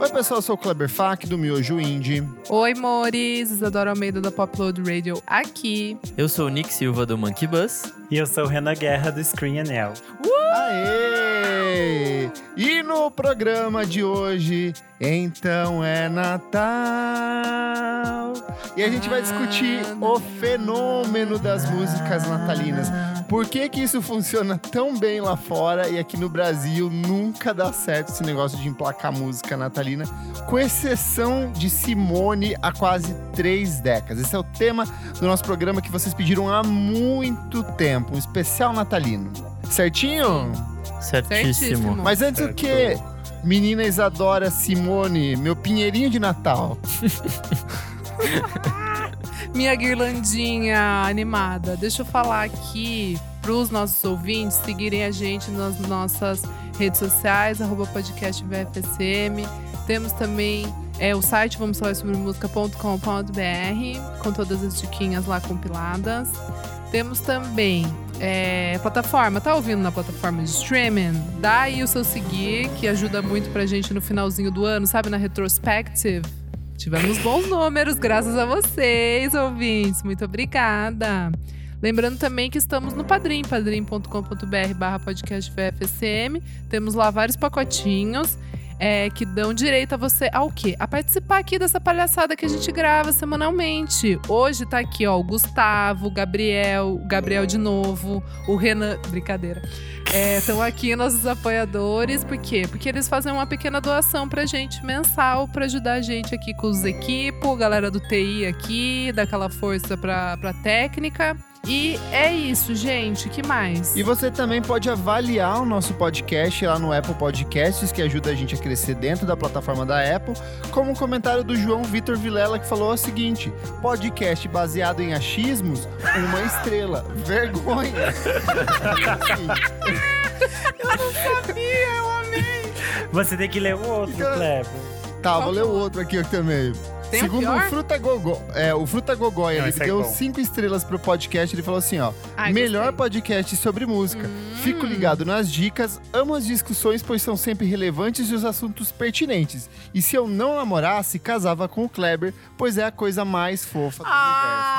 Oi, pessoal, eu sou o Kleber Fak, do Miojo Indie. Oi, Mores, Isadora Almeida da Popload Radio aqui. Eu sou o Nick Silva do Monkey Bus. E eu sou o Renan Guerra do Screen Anel. Aê! E no programa de hoje, então é Natal. E a gente vai discutir o fenômeno das músicas natalinas. Por que que isso funciona tão bem lá fora e aqui no Brasil nunca dá certo esse negócio de emplacar música natalina, com exceção de Simone há quase três décadas. Esse é o tema do nosso programa que vocês pediram há muito tempo, um especial natalino. Certinho? Certíssimo. Certíssimo. Mas antes o que? Menina Isadora Simone, meu pinheirinho de Natal. Minha guirlandinha animada. Deixa eu falar aqui pros nossos ouvintes seguirem a gente nas nossas redes sociais, arroba podcast VFSM. Temos também é, o site vamos falar sobre música.com.br com todas as diquinhas lá compiladas. Temos também é, plataforma, tá ouvindo na plataforma de streaming? Dá aí o seu seguir, que ajuda muito pra gente no finalzinho do ano, sabe? Na retrospective. Tivemos bons números, graças a vocês, ouvintes. Muito obrigada. Lembrando também que estamos no Padrim, padrim.com.br barra podcast VFSM. Temos lá vários pacotinhos é, que dão direito a você ao quê? A participar aqui dessa palhaçada que a gente grava semanalmente. Hoje tá aqui, ó, o Gustavo, o Gabriel, o Gabriel de novo, o Renan. Brincadeira. Estão aqui nossos apoiadores, por quê? Porque eles fazem uma pequena doação pra gente mensal pra ajudar a gente aqui com os equipos, galera do TI aqui, dá aquela força pra, pra técnica. E é isso, gente. que mais? E você também pode avaliar o nosso podcast lá no Apple Podcasts, que ajuda a gente a crescer dentro da plataforma da Apple, como um comentário do João Vitor Vilela, que falou o seguinte: podcast baseado em achismos, uma estrela. Vergonha. sabia, eu amei. Você tem que ler o outro, Então- Kleber. Tá, vou ler o o outro aqui também. Tem o Segundo o? Fruta Gogó, é, o Fruta Gogói, Não, ele é deu bom. cinco estrelas pro podcast. Ele falou assim: ó, Ai, melhor gostei. podcast sobre música. Hum. Fico ligado nas dicas, amo as discussões, pois são sempre relevantes e os assuntos pertinentes. E se eu não namorasse, casava com o Kleber, pois é a coisa mais fofa do universo.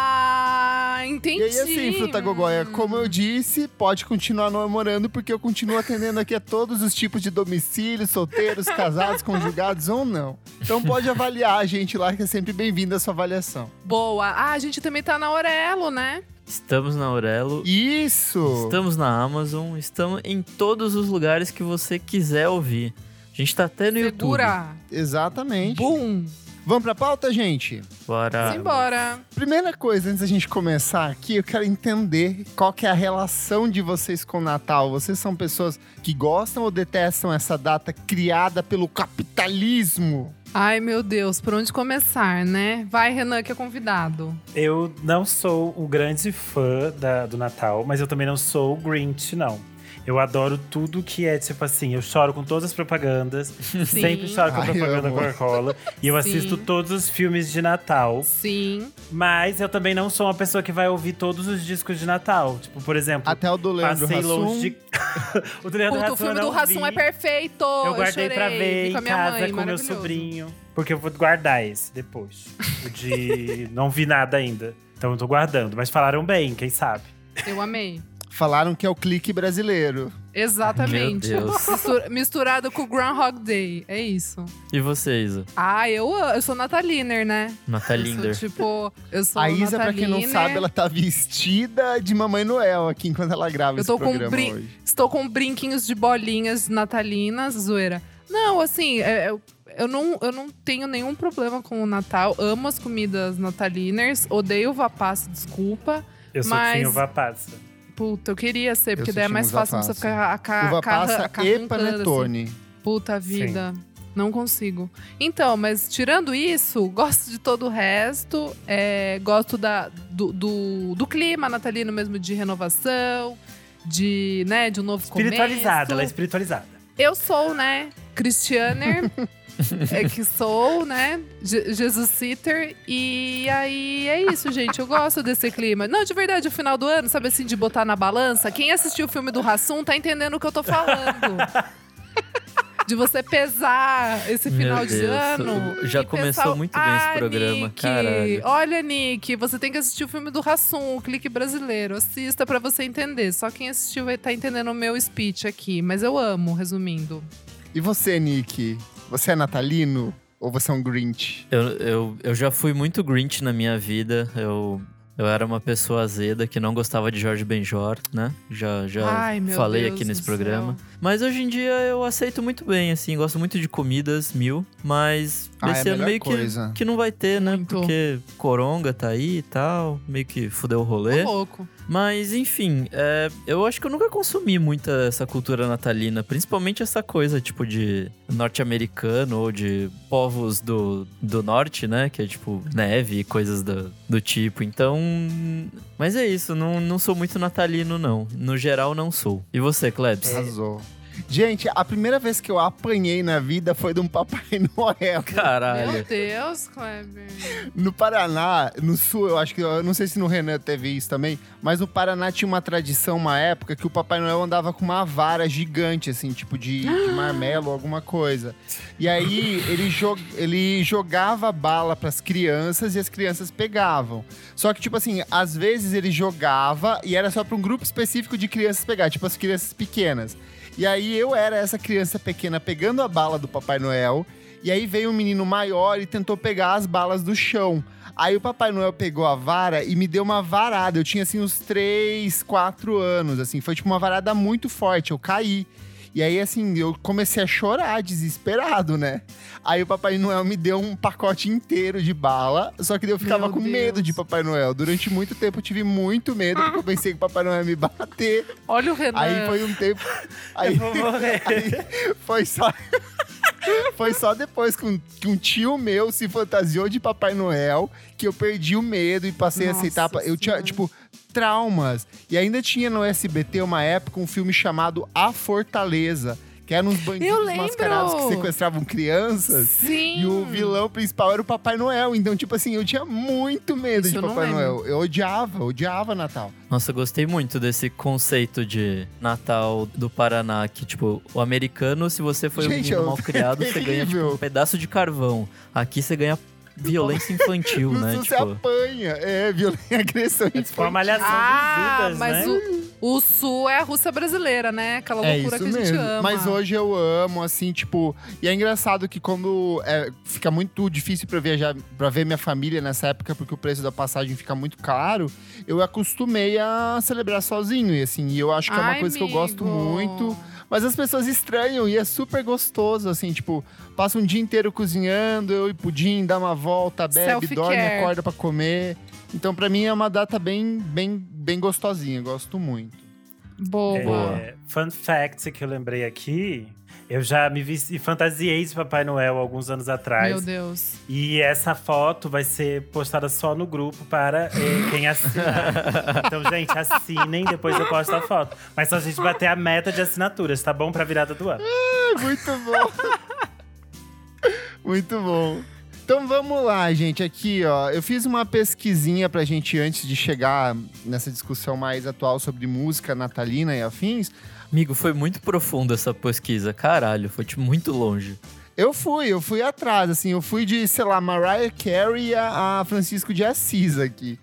Entendi. E aí, assim, Fruta Gogóia, Hum. como eu disse, pode continuar namorando, porque eu continuo atendendo aqui a todos os tipos de domicílios, solteiros, casados, conjugados ou não. Então pode avaliar a gente lá, que é sempre bem-vinda a sua avaliação. Boa. Ah, a gente também tá na Aurelo, né? Estamos na Aurelo. Isso! Estamos na Amazon. Estamos em todos os lugares que você quiser ouvir. A gente tá até no YouTube. Segura. Exatamente. Bum. Vamos pra pauta, gente? Bora. Simbora. Primeira coisa, antes da gente começar aqui, eu quero entender qual que é a relação de vocês com o Natal. Vocês são pessoas que gostam ou detestam essa data criada pelo capitalismo? Ai, meu Deus, por onde começar, né? Vai, Renan, que é convidado. Eu não sou o grande fã da- do Natal, mas eu também não sou o Grinch, não. Eu adoro tudo que é, tipo assim, eu choro com todas as propagandas. Sempre choro com a Ai, propaganda. Coca-Cola. E eu Sim. assisto todos os filmes de Natal. Sim. Mas eu também não sou uma pessoa que vai ouvir todos os discos de Natal. Tipo, por exemplo, Até o do Leandro passei Hassum. longe de. o do Leandro Puta, o Hassum filme eu do Rassum é perfeito. Eu guardei chorei, pra ver em com a minha casa mãe, com meu sobrinho. Porque eu vou guardar esse depois. O de. não vi nada ainda. Então eu tô guardando. Mas falaram bem, quem sabe? Eu amei. Falaram que é o clique brasileiro. Exatamente. Meu Deus. Mistura- misturado com o Groundhog Day. É isso. E você, Isa? Ah, eu, eu sou Nataliner, né? Natalinder. tipo, eu sou a Isa, pra quem não sabe, ela tá vestida de Mamãe Noel aqui enquanto ela grava Eu esse tô com programa brin- hoje. Estou com brinquinhos de bolinhas natalinas, zoeira. Não, assim, é- eu, eu, não, eu não tenho nenhum problema com o Natal. Amo as comidas nataliners. Odeio uva passa, desculpa. Eu sou Mas- Tinho Vapassa. Puta, eu queria ser, porque sou daí é mais fácil não você ficar a, ca- Uva carra- passa e panetone. assim. Puta vida. Não consigo. Então, mas tirando isso, gosto de todo o resto. é, gosto da, do, do, do clima natalino mesmo, de renovação, de, né, de um novo Espiritualizada, ela é começo. espiritualizada. Eu sou, né, Christianer, é que sou, né, Je Jesus Sitter. E aí é isso, gente. Eu gosto desse clima. Não, de verdade, o final do ano, sabe assim, de botar na balança. Quem assistiu o filme do Rassum tá entendendo o que eu tô falando. de você pesar esse Meu final de Deus, ano. já e começou pensar, muito bem esse "Ah, programa, Nick, caralho." Olha, Nick, você tem que assistir o filme do Rassum, o clique brasileiro. Assista pra você entender. Só quem assistiu vai estar entendendo o meu speech aqui. Mas eu amo, resumindo. E você, Nick? Você é natalino? Ou você é um Grinch? Eu, eu, eu já fui muito Grinch na minha vida. Eu, eu era uma pessoa azeda que não gostava de Jorge Benjor, né? Já, já Ai, falei Deus aqui nesse programa. céu. Mas hoje em dia eu aceito muito bem, assim. Gosto muito de comidas, mil. Mas Ah, é ano meio coisa. que, que não vai ter, né? Muito. Porque Coronga tá aí e tal. Meio que fudeu o rolê. Tô louco. Mas, enfim, é, eu acho que eu nunca consumi muita essa cultura natalina. Principalmente essa coisa, tipo, de norte-americano ou de povos do, do norte, né? Que é, tipo, neve e coisas do, do tipo. Então... Mas é isso, não, não sou muito natalino, não. No geral, não sou. E você, Klebs? Arrasou. Gente, a primeira vez que eu apanhei na vida foi de um Papai Noel. Caralho. Meu Deus, Kleber. No Paraná, no sul, eu acho que. Eu não sei se no Renan teve isso também, mas no Paraná tinha uma tradição, uma época, que o Papai Noel andava com uma vara gigante, assim, tipo de, de marmelo, alguma coisa. E aí ele, jo ele jogava bala pras crianças e as crianças pegavam. Só que, tipo assim, às vezes ele jogava e era só pra um grupo específico de crianças pegar, tipo as crianças pequenas. E aí eu era essa criança pequena pegando a bala do Papai Noel. E aí veio um menino maior e tentou pegar as balas do chão. Aí o Papai Noel pegou a vara e me deu uma varada. Eu tinha assim uns 3, 4 anos, assim, foi tipo uma varada muito forte, eu caí. E aí, assim, eu comecei a chorar, desesperado, né? Aí o Papai Noel me deu um pacote inteiro de bala, só que eu ficava Meu com Deus. medo de Papai Noel. Durante muito tempo eu tive muito medo, porque eu pensei que o Papai Noel ia me bater. Olha o Renan. Aí foi um tempo. Aí, Eu vou morrer. aí foi só. Foi só depois que um, que um tio meu se fantasiou de Papai Noel que eu perdi o medo e passei a Nossa aceitar. Eu tinha, tipo, traumas. E ainda tinha no SBT uma época um filme chamado A Fortaleza, que eram uns bandidos mascarados que sequestravam crianças. Sim. E o vilão principal era o Papai Noel. Então, tipo assim, eu tinha muito medo Isso de Papai. Noel. Eu odiava, odiava Natal. Nossa, eu gostei muito desse conceito de Natal do Paraná, que, tipo, o americano, se você foi um Gente, menino é mal criado, você ganha, tipo, um pedaço de carvão. Aqui você ganha violência infantil, né? sul você Tipo, apanha. É, violência, agressão É tipo uma infantil. malhação Ah, Judas, mas né? o, o Sul é a Rússia brasileira, né? Aquela É loucura isso que a gente mesmo. ama. Mas hoje eu amo, assim, tipo. E é engraçado que quando é, fica muito difícil pra viajar, para ver minha família nessa época, porque o preço da passagem fica muito caro, eu acostumei a celebrar sozinho. E assim, e eu acho que é uma Ai, coisa que eu gosto amigo. muito. Mas as pessoas estranham e é super gostoso, assim, tipo, passa um dia inteiro cozinhando, eu e pudim, dá uma volta, bebe, dorme, acorda pra comer. Então, pra mim, é uma data bem, bem, bem gostosinha, gosto muito. Boa. É, fun fact que eu lembrei aqui. Eu já me vi, fantasiei de Papai Noel alguns anos atrás. Meu Deus. E essa foto vai ser postada só no grupo para eh, quem assinar. então, gente, assinem, depois eu posto a foto. Mas só a gente bater a meta de assinaturas, tá bom? Pra virada do ano. Muito bom. Muito bom. Então vamos lá, gente. Aqui, ó, eu fiz uma pesquisinha pra gente antes de chegar nessa discussão mais atual sobre música natalina e afins. Amigo, foi muito profundo essa pesquisa. Caralho, foi, tipo, muito longe. Eu fui, eu fui atrás, assim, eu fui de, sei lá, Mariah Carey a, a Francisco de Assis aqui.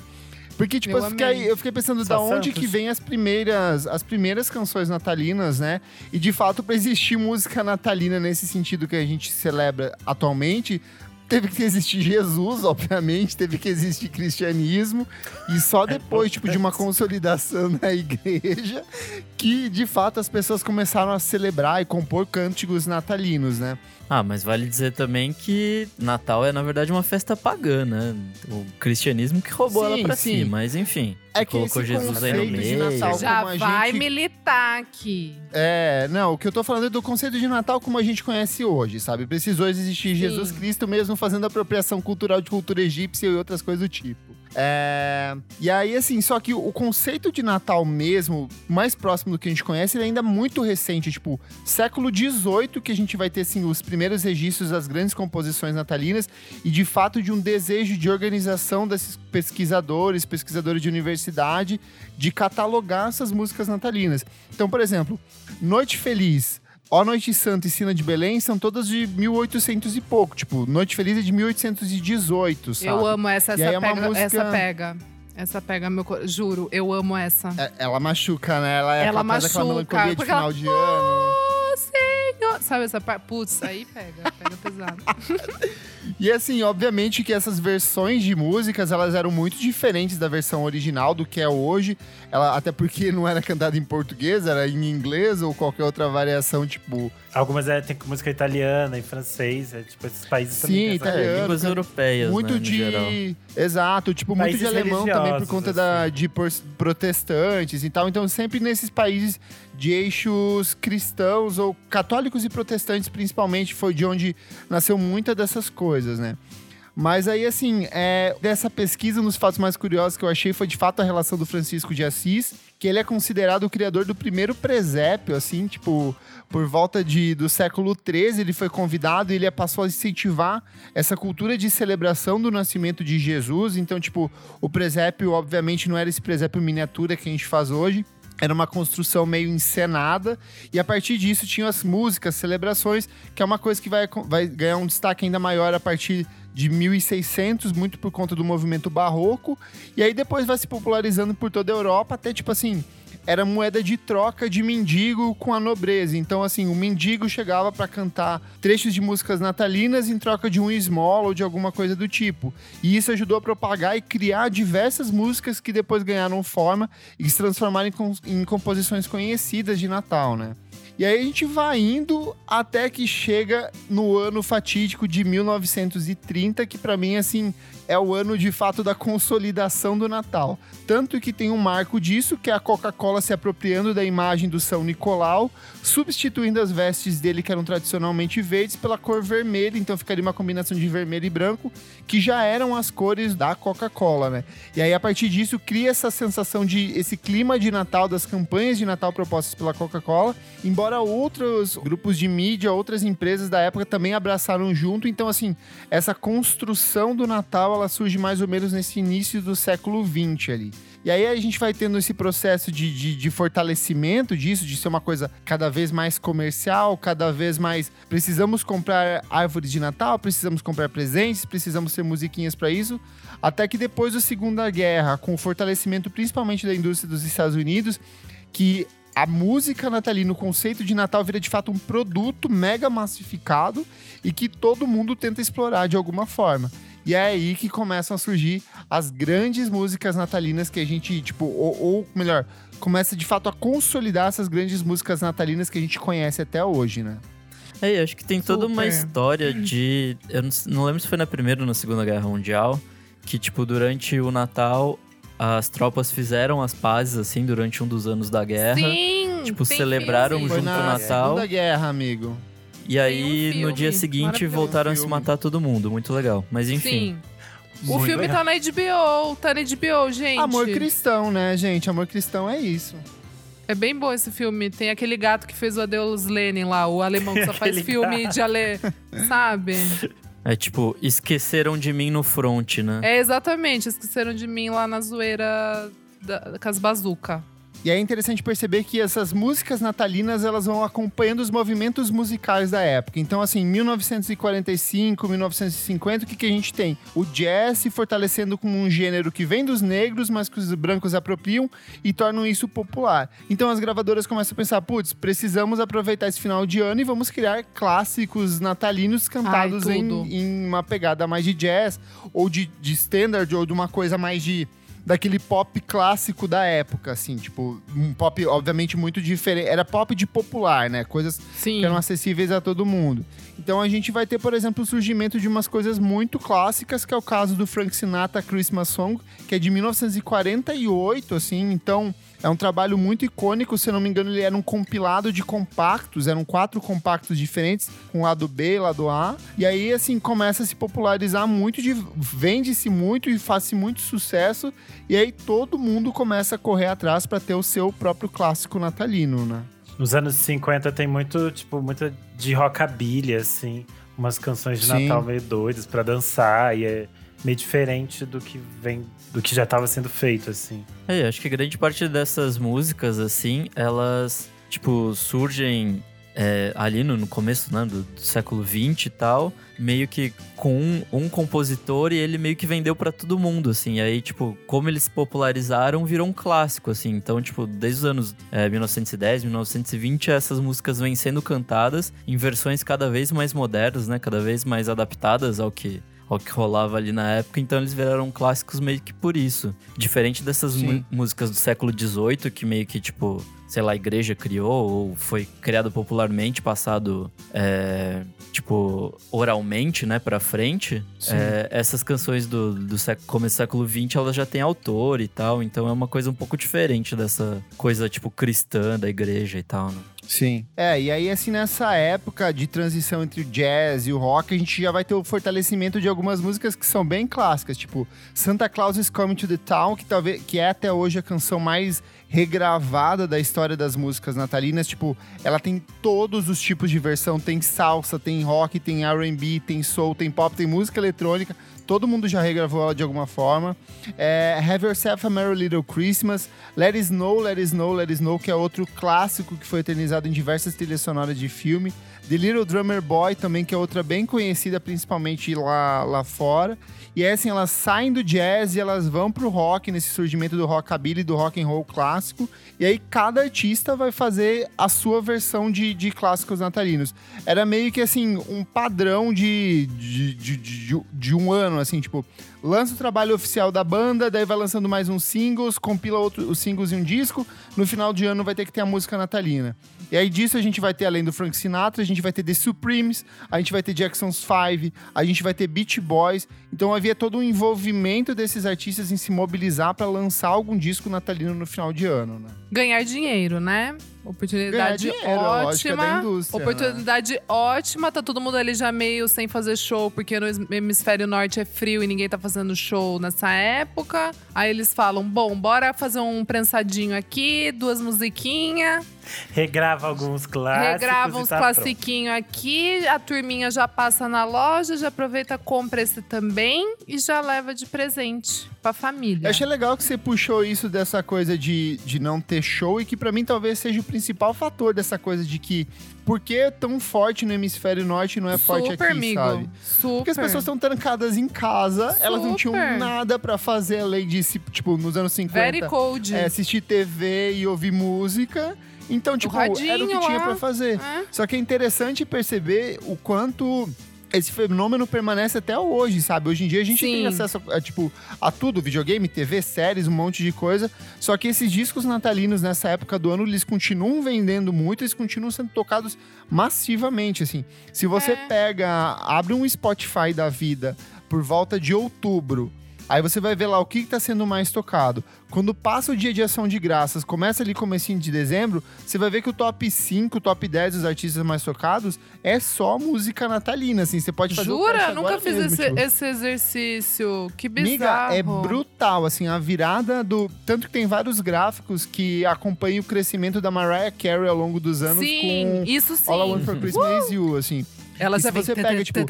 Porque, tipo, Eu eu fiquei, eu fiquei pensando Só da onde Santos. que vem as primeiras, as primeiras canções natalinas, né? E de fato, pra existir música natalina nesse sentido que a gente celebra atualmente, teve que existir Jesus, obviamente, teve que existir cristianismo, e só depois, tipo, de uma consolidação na igreja, que de fato as pessoas começaram a celebrar e compor cânticos natalinos, né? Ah, mas vale dizer também que Natal é, na verdade, uma festa pagã, né? O cristianismo que roubou Sim, ela pra sim. si, mas enfim. É que colocou esse Jesus aí no meio. Natal- Já como a vai gente- militar aqui. É, não, o que eu tô falando é do conceito de Natal como a gente conhece hoje, sabe? Precisou existir Jesus Cristo mesmo fazendo apropriação cultural de cultura egípcia e outras coisas do tipo. É... E aí, assim, só que o conceito de Natal mesmo, mais próximo do que a gente conhece, ele é ainda muito recente. Tipo, século XVIII que a gente vai ter, assim, os primeiros registros das grandes composições natalinas e, de fato, de um desejo de organização desses pesquisadores, pesquisadores de universidade, de catalogar essas músicas natalinas. Então, por exemplo, Noite Feliz, Ó Noite Santa e Sina de Belém são todas de 1800 e pouco. Tipo, Noite Feliz é de 1818, sabe? Eu amo essa, essa é pega, música- essa pega. Essa pega meu cor... Juro, eu amo essa. É- Ela machuca, né? Ela é Ela machuca, melancolia de final ela- de ano. Sabe essa parte? Putz, aí pega, pega pesado. E assim, obviamente que essas versões de músicas, elas eram muito diferentes da versão original do que é hoje. Ela, até porque não era cantada em português, era em inglês ou qualquer outra variação, tipo... Algumas é, tem música italiana, em francês, é, tipo, esses países Sim. É, línguas cara. europeias, muito né, de. Exato, tipo, muito de Países alemão também por conta da, assim. de por- protestantes e tal. Então, sempre nesses países de eixos cristãos ou católicos e protestantes, principalmente, foi de onde nasceu muita dessas coisas, né? Mas aí, assim, é, dessa pesquisa, um dos fatos mais curiosos que eu achei foi de fato a relação do Francisco de Assis, que ele é considerado o criador do primeiro presépio, assim, tipo, por volta de, do século XIII, ele foi convidado e ele passou a incentivar essa cultura de celebração do nascimento de Jesus. Então, tipo, o presépio, obviamente, não era esse presépio miniatura que a gente faz hoje. Era uma construção meio encenada, e a partir disso tinham as músicas, celebrações, que é uma coisa que vai, vai ganhar um destaque ainda maior a partir de 1600, muito por conta do movimento barroco, e aí depois vai se popularizando por toda a Europa, até tipo assim, era moeda de troca de mendigo com a nobreza. Então, assim, o mendigo chegava para cantar trechos de músicas natalinas em troca de um esmola ou de alguma coisa do tipo. E isso ajudou a propagar e criar diversas músicas que depois ganharam forma e se transformaram em, com- em composições conhecidas de Natal, né? E aí a gente vai indo até que chega no ano fatídico de 1930, que para mim assim é o ano de fato da consolidação do Natal. Tanto que tem um marco disso, que é a Coca-Cola se apropriando da imagem do São Nicolau, substituindo as vestes dele que eram tradicionalmente verdes pela cor vermelha, então ficaria uma combinação de vermelho e branco, que já eram as cores da Coca-Cola, né? E aí a partir disso cria essa sensação de esse clima de Natal das campanhas de Natal propostas pela Coca-Cola, embora outros grupos de mídia, outras empresas da época também abraçaram junto, então assim, essa construção do Natal ela surge mais ou menos nesse início do século XX ali. E aí a gente vai tendo esse processo de, de, de fortalecimento disso, de ser uma coisa cada vez mais comercial, cada vez mais precisamos comprar árvores de Natal, precisamos comprar presentes, precisamos ter musiquinhas para isso, até que depois da Segunda Guerra, com o fortalecimento principalmente da indústria dos Estados Unidos, que a música natalina, o conceito de Natal vira de fato um produto mega massificado e que todo mundo tenta explorar de alguma forma. E é aí que começam a surgir as grandes músicas natalinas que a gente, tipo, ou, ou melhor, começa de fato a consolidar essas grandes músicas natalinas que a gente conhece até hoje, né? É, eu acho que tem toda uma Super. história de. Eu não, não lembro se foi na Primeira ou na Segunda Guerra Mundial, que, tipo, durante o Natal, as tropas fizeram as pazes, assim, durante um dos anos da guerra. Sim! Tipo, celebraram filme. Junto na o Natal. Segunda Guerra, amigo. E aí, um filme no dia seguinte, voltaram a se matar todo mundo. Muito legal. Mas enfim. Sim. O filme legal. tá na HBO, tá na HBO, gente. Amor cristão, né, gente? Amor cristão é isso. É bem bom esse filme. Tem aquele gato que fez o Adeus Lenin lá, o alemão que só faz filme gato. de ale... Sabe? É tipo, esqueceram de mim no front, né? É exatamente, esqueceram de mim lá na zoeira da, com as bazuca. E é interessante perceber que essas músicas natalinas elas vão acompanhando os movimentos musicais da época. Então, assim, 1945, 1950, o que, que a gente tem? O jazz se fortalecendo como um gênero que vem dos negros, mas que os brancos apropriam e tornam isso popular. Então, as gravadoras começam a pensar: putz, precisamos aproveitar esse final de ano e vamos criar clássicos natalinos cantados Ai, em, em uma pegada mais de jazz ou de, de standard ou de uma coisa mais de daquele pop clássico da época, assim, tipo, um pop obviamente muito diferente, era pop de popular, né? Coisas Sim. que eram acessíveis a todo mundo. Então a gente vai ter, por exemplo, o surgimento de umas coisas muito clássicas, que é o caso do Frank Sinatra Christmas Song, que é de 1948, assim, então é um trabalho muito icônico, se eu não me engano, ele era um compilado de compactos, eram quatro compactos diferentes, com lado B, lado A. E aí, assim, começa a se popularizar muito, de- vende-se muito e faz-se muito sucesso. E aí todo mundo começa a correr atrás para ter o seu próprio clássico natalino, né? Nos anos 50 tem muito, tipo, muito de rockabilly, assim. Umas canções de Sim. Natal meio doidas pra dançar. E é meio diferente do que vem, do que já tava sendo feito, assim. É, acho que grande parte dessas músicas, assim, elas, tipo, surgem é, ali no, no começo né, do, do, século XX e tal, meio que com um, um compositor e ele meio que vendeu para todo mundo, assim. E aí, tipo, como eles popularizaram, virou um clássico, assim. Então, tipo, desde os anos é, 1910, 1920, essas músicas vêm sendo cantadas em versões cada vez mais modernas, né? Cada vez mais adaptadas ao que ao que rolava ali na época, então eles viraram clássicos meio que por isso. Diferente dessas músicas do século XVIII, que meio que, tipo, sei lá, a igreja criou ou foi criado popularmente, passado, é, tipo, oralmente, né, pra frente, é, essas canções do, do século, começo do século XX, elas já têm autor e tal, então é uma coisa um pouco diferente dessa coisa, tipo, cristã da igreja e tal, né? Sim. É, e aí, assim, nessa época de transição entre o jazz e o rock, a gente já vai ter o fortalecimento de algumas músicas que são bem clássicas, tipo Santa Claus is Coming to the Town, que talvez que é até hoje a canção mais regravada da história das músicas natalinas. Tipo, ela tem todos os tipos de versão: tem salsa, tem rock, tem RB, tem soul, tem pop, tem música eletrônica. Todo mundo já regravou ela de alguma forma. É, Have Yourself a Merry Little Christmas. Let It Snow, Let It Snow, Let It Snow, que é outro clássico que foi eternizado em diversas trilhas sonoras de filme. The Little Drummer Boy também, que é outra bem conhecida, principalmente lá, lá fora. E é assim, elas saem do jazz e elas vão pro rock, nesse surgimento do rockabilly, do rock and roll clássico. E aí cada artista vai fazer a sua versão de, de clássicos natalinos. Era meio que assim, um padrão de, de, de, de, de um ano, assim, tipo, lança o trabalho oficial da banda, daí vai lançando mais uns singles, compila outro, os singles em um disco. No final de ano vai ter que ter a música natalina. E aí disso a gente vai ter, além do Frank Sinatra, a gente vai ter The Supremes, a gente vai ter Jackson's Five, a gente vai ter Beach Boys. Então havia todo um envolvimento desses artistas em se mobilizar para lançar algum disco natalino no final de ano, né? Ganhar dinheiro, né? Oportunidade dinheiro, ótima. Né? Oportunidade né? ótima. Tá todo mundo ali já meio sem fazer show, porque no hemisfério norte é frio e ninguém tá fazendo show nessa época. Aí eles falam: bom, bora fazer um prensadinho aqui, duas musiquinhas. Regrava alguns clássicos. Regrava uns tá classiquinhos aqui, a turminha já passa na loja, já aproveita, compra esse também e já leva de presente pra família. Eu achei legal que você puxou isso dessa coisa de, de não ter show e que para mim talvez seja o principal fator dessa coisa de que por que é tão forte no hemisfério norte e não é Super, forte aqui, amigo. sabe? Super. Porque as pessoas estão trancadas em casa, Super. elas não tinham nada para fazer além de, tipo, nos anos 50. Very cold. É, assistir TV e ouvir música. Então, tipo, era o que tinha para fazer. É. Só que é interessante perceber o quanto esse fenômeno permanece até hoje, sabe? Hoje em dia a gente Sim. tem acesso a, tipo, a tudo, videogame, TV, séries, um monte de coisa. Só que esses discos natalinos nessa época do ano, eles continuam vendendo muito, eles continuam sendo tocados massivamente, assim. Se você É. pega, abre um Spotify da vida por volta de outubro, Aí você vai ver lá o que está sendo mais tocado. Quando passa o dia de ação de graças, começa ali comecinho de dezembro, você vai ver que o top 5, o top 10 dos artistas mais tocados é só música natalina, assim. Você pode fazer Jura? Nunca fiz mesmo, esse, tipo. esse exercício. Que Miga, bizarro. é brutal, assim, a virada do... Tanto que tem vários gráficos que acompanham o crescimento da Mariah Carey ao longo dos anos Sim, com isso sim. All I Want For Christmas Is You, assim. Ela E se você pega, tipo.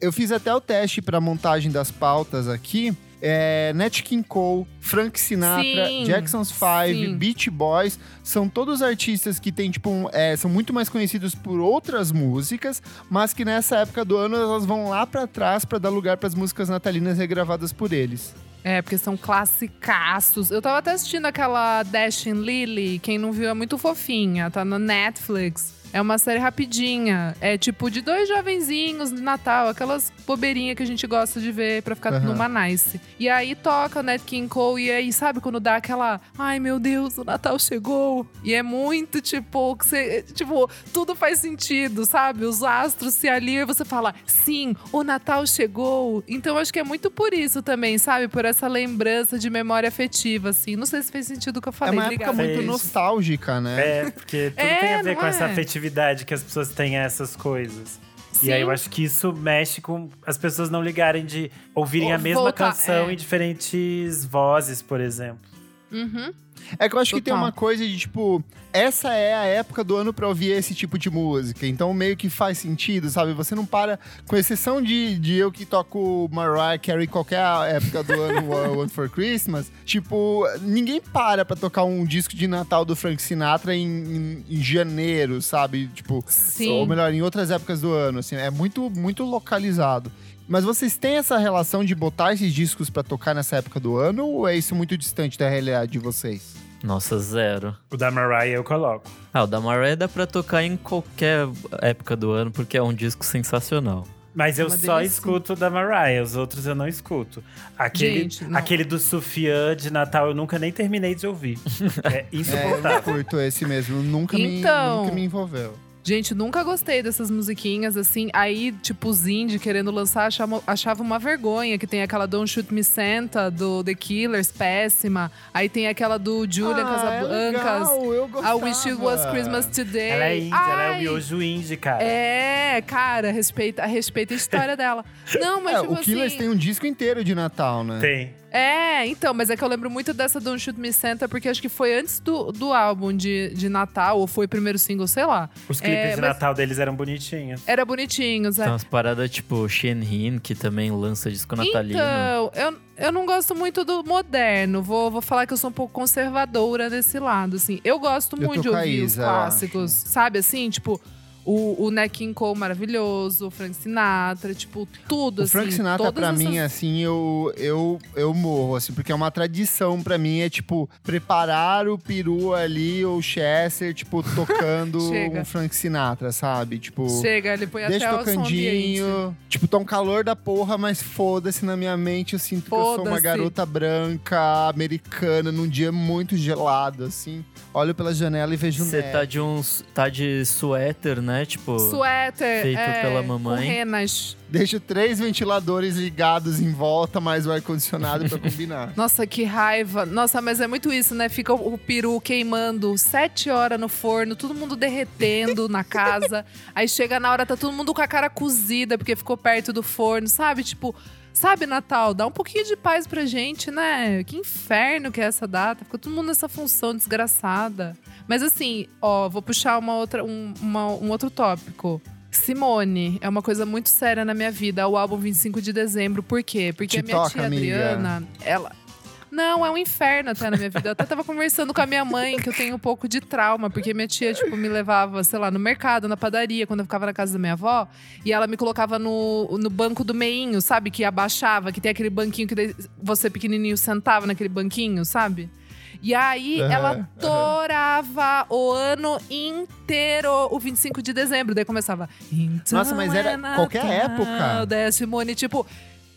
Eu fiz até o teste para montagem das pautas aqui. É, Nat King Cole, Frank Sinatra, Sim, Jackson's Five, sim. Beach Boys, são todos artistas que têm, tipo, um- é, são muito mais conhecidos por outras músicas, mas que nessa época do ano elas vão lá para trás para dar lugar para as músicas natalinas regravadas por eles. É, porque são classicaços. Eu tava até assistindo aquela Dashing Lily, quem não viu é muito fofinha, tá na Netflix. É uma série rapidinha. É tipo de dois jovenzinhos de Natal, aquelas bobeirinhas que a gente gosta de ver pra ficar Aham. numa nice. E aí toca Nat King Cole, e aí sabe quando dá aquela. Ai meu Deus, o Natal chegou. E é muito tipo, que você, tipo, tudo faz sentido, sabe? Os astros se alinham e você fala, sim, o Natal chegou. Então acho que é muito por isso também, sabe? Por essa lembrança de memória afetiva, assim. Não sei se fez sentido o que eu é falei. uma Obrigada. época muito nostálgica, né? É, porque tudo É, tem a ver não com essa é? Que as pessoas têm a essas coisas. E aí Sim. eu acho que isso mexe com as pessoas não ligarem de ouvirem Ou a mesma voltar, canção é. em diferentes vozes, por exemplo. Uhum. É que eu acho que tem Total. uma coisa de tipo, essa é a época do ano pra ouvir esse tipo de música. Então meio que faz sentido, sabe? Você não para, com exceção de, de eu que toco Mariah Carey qualquer época do ano, One One for Christmas, tipo, ninguém para pra tocar um disco de Natal do Frank Sinatra em, em- em janeiro, sabe? Tipo, Sim. ou melhor, em outras épocas do ano, assim, é muito, muito localizado. Mas vocês têm essa relação de botar esses discos pra tocar nessa época do ano ou é isso muito distante da realidade de vocês? Nossa, zero. O da Mariah eu coloco. Ah, o da Mariah dá pra tocar em qualquer época do ano, porque é um disco sensacional. Mas eu Uma só delícia. escuto o da Mariah, os outros eu não escuto. Aquele, Gente, não. aquele do Sufjan de Natal eu nunca nem terminei de ouvir. É É, eu insuportável. curto esse mesmo, nunca, Então. me, nunca me envolveu. Gente, nunca gostei dessas musiquinhas assim. Aí, tipo, os indie querendo lançar, achava, achava uma vergonha. Que tem aquela Don't Shoot Me Santa, do The Killers, péssima. Aí tem aquela do Julian Casablancas. Ah, é legal, eu I Wish It Was gostava. Christmas Today. ela é indie, ela é o Ai, miojo indie, cara. É, cara, respeita, respeita a história dela. Não, mas É, tipo o Killers assim. tem um disco inteiro de Natal, né? Tem. É, então, mas é que eu lembro muito dessa Don't Shoot Me Santa, porque acho que foi antes do, do álbum de, de Natal, ou foi o primeiro single, sei lá. Os clipes É, de mas- Natal deles eram bonitinhos. Era bonitinhos, é. Tem umas paradas tipo Shenhin, que também lança disco natalino. Então, eu, eu não gosto muito do moderno. Vou, vou falar que eu sou um pouco conservadora desse lado, assim. Eu gosto Eu muito de com a ouvir os Isa, eu clássicos, sabe? Assim, tipo, o, o Nat King Cole maravilhoso, o Frank Sinatra, tipo, tudo, O assim. Frank Sinatra, pra essas- mim, assim, eu, eu, eu morro, assim, porque é uma tradição pra mim, é tipo, preparar o peru ali, ou o Chester, tipo, tocando um Frank Sinatra, sabe? Tipo, Chega, ele põe deixa até o tocandinho. Tipo, tá um calor da porra, mas foda-se na minha mente, eu sinto que eu sou uma garota branca, americana, num dia muito gelado, assim. Olho pela janela e vejo Você tá de uns. tá de suéter, né? Tipo. Suéter. Feito é, pela mamãe. Com renas. Deixo três ventiladores ligados em volta, mais o ar-condicionado pra combinar. Nossa, que raiva. Nossa, mas é muito isso, né? Fica o o peru queimando sete horas no forno, todo mundo derretendo na casa. Aí chega na hora, tá todo mundo com a cara cozida, porque ficou perto do forno, sabe? Tipo, sabe, Natal, dá um pouquinho de paz pra gente, né? Que inferno que é essa data. Fica todo mundo nessa função desgraçada. Mas assim, ó, vou puxar uma outra, um, uma- um outro tópico. Simone é uma coisa muito séria na minha vida. O álbum 25 de dezembro. Por quê? Porque Te a minha toca, tia amiga. Adriana, ela. Não, é um inferno até na minha vida. Eu até tava conversando com a minha mãe que eu tenho um pouco de trauma, porque minha tia, tipo, me levava, sei lá, no mercado, na padaria, quando eu ficava na casa da minha avó, e ela me colocava no, no banco do meinho, sabe? Que abaixava, que tem aquele banquinho que você pequenininho sentava naquele banquinho, sabe? E aí Aham, ela aham. torava o ano inteiro, o 25 de dezembro. Daí começava. Então Nossa, mas era é qualquer época? Simone, tipo,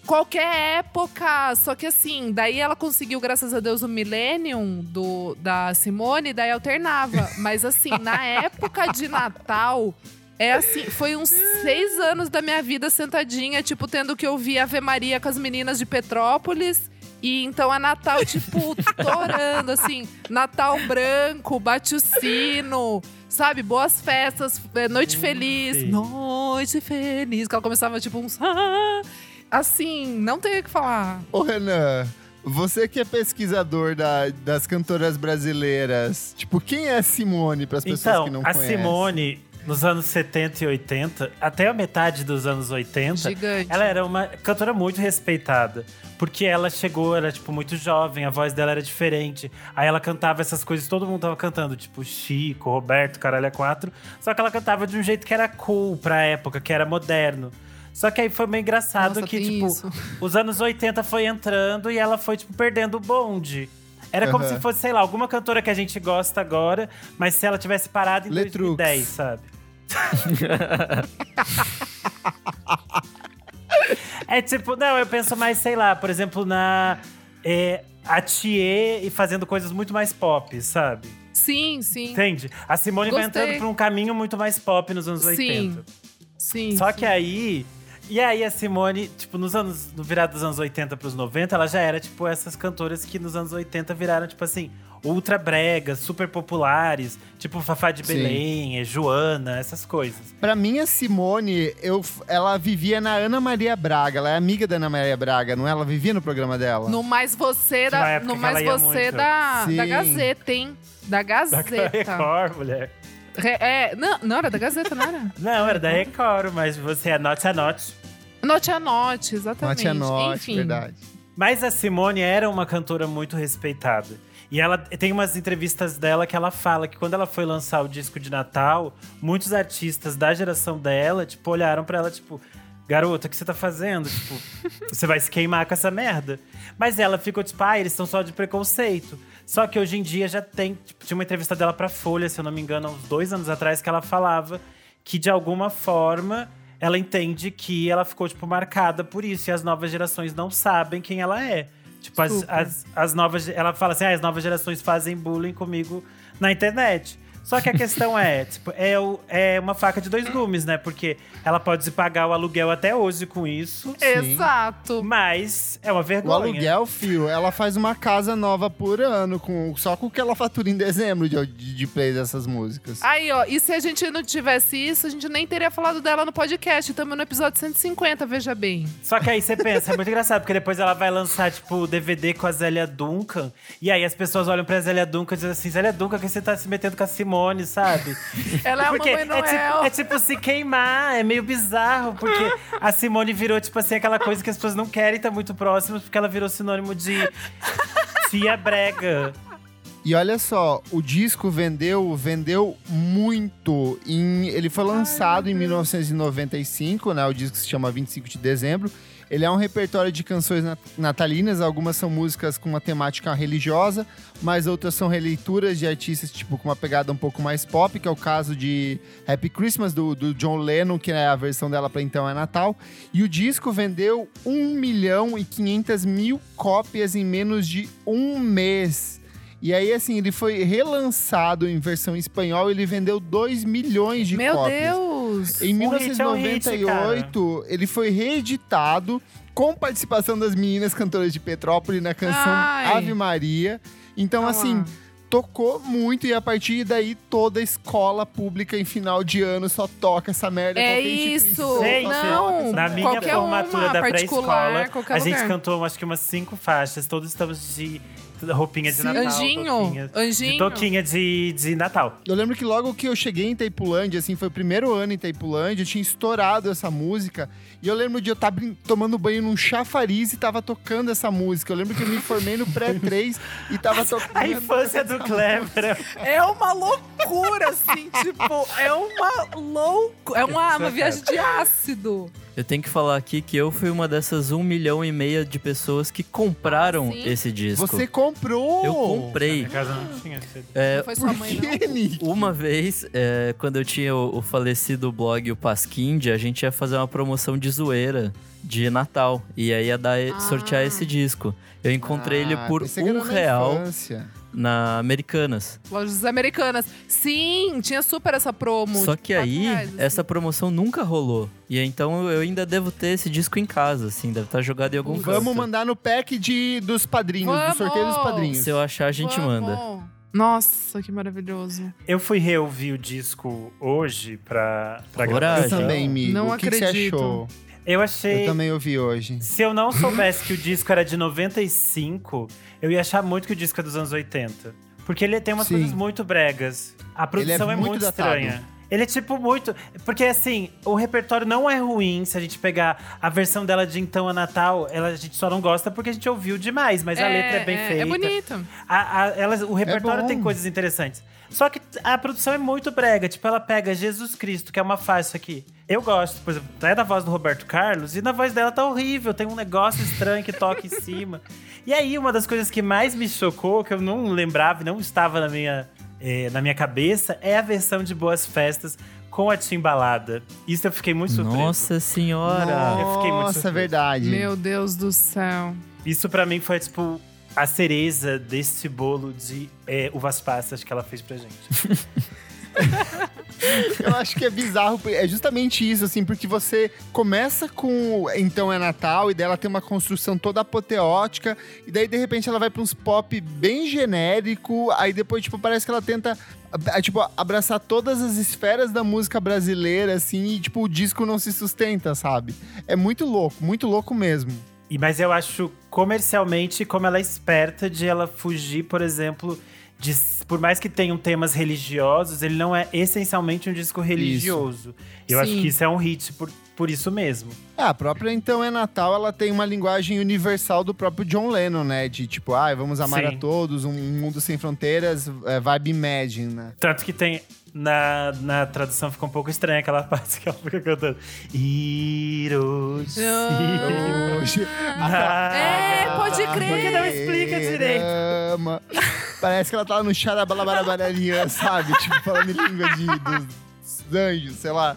qualquer época. Só que assim, daí ela conseguiu, graças a Deus, o Millennium do, da Simone, daí alternava. Mas assim, na época de Natal. É assim, foi uns seis anos da minha vida sentadinha, tipo, tendo que ouvir Ave Maria com as meninas de Petrópolis. E então é Natal, tipo, torando, assim, Natal branco, bate o sino, sabe? Boas festas, é, noite feliz, sim. noite feliz. Que ela começava, tipo, uns. Assim, não tem o que falar. Ô, Renan, você que é pesquisador da- das cantoras brasileiras, tipo, quem é Então, Simone para as pessoas Então, que não a conhecem? Simone, nos anos 70 e 80, até a metade dos anos 80, Gigante. ela era uma cantora muito respeitada. Porque ela chegou, era, tipo, muito jovem, a voz dela era diferente. Aí ela cantava essas coisas, todo mundo tava cantando, tipo, Chico, Roberto, Caralho é 4. Só que ela cantava de um jeito que era cool pra época, que era moderno. Só que aí foi meio engraçado Nossa, que, tipo, isso. os anos 80 foi entrando e ela foi, tipo, perdendo o bonde. Era como Aham. se fosse, sei lá, alguma cantora que a gente gosta agora, mas se ela tivesse parado em Letrux. 2010, sabe? é tipo, não, eu penso mais, sei lá, por exemplo, na. É, a Thier e fazendo coisas muito mais pop, sabe? Sim, sim. Entende? A Simone vai Gostei. entrando pra um caminho muito mais pop nos anos Sim. 80. Sim. Só sim. que aí. E aí a Simone, tipo, nos anos. No virado dos anos 80 pros 90, ela já era, tipo, essas cantoras que nos anos 80 viraram, tipo assim, ultra bregas, super populares, tipo Fafá de Sim. Belém, é Joana, essas coisas. Pra mim, a Simone, eu, ela vivia na Ana Maria Braga. Ela é amiga da Ana Maria Braga, não é? Ela vivia no programa dela. No Mais Você, da, no Mais Você da, Sim. da Gazeta, hein? Da Da Gazeta. Record, mulher. Re- é, não, não, era da Gazeta, não era? Não, era da Record, mas você anote, anote. Note a note, exatamente. Note a note, Enfim, verdade. Mas a Simone era uma cantora muito respeitada. E ela tem umas entrevistas dela que ela fala que quando ela foi lançar o disco de Natal, muitos artistas da geração dela, tipo, olharam pra ela, tipo, garota, o que você tá fazendo? Tipo, você vai se queimar com essa merda. Mas ela ficou tipo, ah, eles são só de preconceito. Só que hoje em dia já tem. Tipo, tinha uma entrevista dela pra Folha, se eu não me engano, há uns dois anos atrás, que ela falava que de alguma forma ela entende que ela ficou, tipo, marcada por isso. E as novas gerações não sabem quem ela é. Tipo, as, as, as novas. Ela fala assim: ah, as novas gerações fazem bullying comigo na internet. Só que a questão é, tipo, é, o- é uma faca de dois gumes, né? Porque ela pode pagar o aluguel até hoje com isso, Exato. mas é uma O vergonha. aluguel, fio, ela faz uma casa nova por ano, com, só com o que ela fatura em dezembro de, de, de play dessas músicas. Aí, ó, e se a gente não tivesse isso, a gente nem teria falado dela no podcast. Estamos no episódio 150, veja bem. Só que aí você pensa, é muito engraçado, porque depois ela vai lançar, tipo, o DVD com a Zélia Duncan. E aí as pessoas olham pra Zélia Duncan e dizem assim: Zélia Duncan, que você tá se metendo com a Simone, sabe? Ela é Porque a Mamãe é tipo, é tipo se queimar, é meio bizarro, porque a Simone virou, tipo assim, aquela coisa que as pessoas não querem estar muito próximas, porque ela virou sinônimo de tia brega. E olha só, o disco vendeu, vendeu muito. Em, ele foi lançado em 1995, né? O disco se chama 25 de dezembro. Ele é um repertório de canções nat- natalinas, algumas são músicas com uma temática religiosa, mas outras são releituras de artistas tipo com uma pegada um pouco mais pop, que é o caso de Happy Christmas do, do John Lennon, que é a versão dela para então é Natal. E o disco vendeu 1 milhão e 500 mil cópias em menos de um mês. E aí, assim, ele foi relançado em versão espanhol, ele vendeu 2 milhões de Meu cópias. Deus! Em Um hit é um hit, 1998, ele foi reeditado com participação das meninas cantoras de Petrópolis na canção Ai. Ave Maria. Então, Ah. assim, tocou muito e a partir daí toda a escola pública em final de ano só toca essa merda. É isso! Gente, não! Na minha Qualquer formatura uma, da pré-escola, a gente lugar. cantou acho que umas cinco faixas, todos estamos de roupinha de Sim. Natal. Anjinho, toquinha, De anjinho. toquinha de, de Natal. Eu lembro que logo que eu cheguei em Itaipulândia, assim, foi o primeiro ano em Itaipulândia, eu tinha estourado essa música. E eu lembro de eu estar tomando banho num chafariz e tava tocando essa música. Eu lembro que eu me formei no pré-3 e tava tocando. A infância do Clever. É uma loucura, assim, tipo, é uma loucura. É uma, uma viagem de ácido. Eu tenho que falar aqui que eu fui uma dessas um milhão e meia de pessoas que compraram Ah, sim? esse disco. Você comprou! Eu Na comprei. minha casa não tinha É, Não foi sua Por mãe, não? Uma vez, é, quando eu tinha o, o falecido blog o Pasquinde, a gente ia fazer uma promoção de zoeira de Natal. E aí ia dar, Ah. sortear esse disco. Eu encontrei ele Ah, por que era um real infância. na Americanas. Lojas americanas. Sim, tinha super essa promo. Só que aí, reais, assim. essa promoção nunca rolou. E então eu ainda devo ter esse disco em casa, assim, deve estar jogado em algum Vamos canto. Vamos mandar no pack de, dos padrinhos, do Vamos! sorteio dos padrinhos. Se eu achar, a gente Vamos. manda. Nossa, que maravilhoso. Eu fui reouvir o disco hoje pra, pra Coragem. Eu também, amigo. Não o que, que você acredito. achou? Eu achei. Eu também ouvi hoje. Se eu não soubesse que o disco era de 95, eu ia achar muito que o disco é dos anos 80. Porque ele tem umas Sim. coisas muito bregas. A produção é, muito muito, datado. estranha. Ele é tipo muito. Porque assim, o repertório não é ruim se a gente pegar a versão dela de Então a Natal. Ela, a gente só não gosta porque a gente ouviu demais, mas a letra é bem feita. É bonito. A, a- elas- o repertório tem coisas interessantes. Só que a produção é muito brega. Tipo, ela pega Jesus Cristo, que é uma faixa aqui. Eu gosto, por exemplo, é da voz do Roberto Carlos, e na voz dela tá horrível. Tem um negócio estranho que toca em cima. E aí, uma das coisas que mais me chocou, que eu não lembrava, e não estava na minha, eh, na minha cabeça, é a versão de Boas Festas com a timbalada. Isso eu fiquei muito surpreso. Nossa senhora! Eu fiquei muito Nossa, surpreso. verdade. Meu Deus do céu. Isso pra mim foi, tipo, a cereza desse bolo de é, uvas passas que ela fez pra gente. Eu acho que é bizarro, é justamente isso, assim, porque você começa com Então é Natal, e daí ela tem uma construção toda apoteótica, e daí de repente ela vai pra uns pop bem genérico, aí depois, tipo, parece que ela tenta tipo, abraçar todas as esferas da música brasileira, assim, e, tipo, o disco não se sustenta, sabe? É muito louco, muito louco mesmo. E, mas eu acho comercialmente como ela é esperta de ela fugir, por exemplo, de, por mais que tenham temas religiosos, ele não é essencialmente um disco religioso. Isso. Eu Sim. acho que isso é um hit por, por isso mesmo. É, a própria Então é Natal, ela tem uma linguagem universal do próprio John Lennon, né? De tipo, ah, vamos amar Sim. a todos, um mundo sem fronteiras, é, vibe Imagine, né? Tanto que tem na, na tradução fica um pouco estranha aquela parte que ela fica cantando. Hiroshi. é, pode crer. Porque não explica direito. Parece que ela tá no xarabalabarabarinha, sabe? Tipo, falando em língua de, dos anjos, sei lá.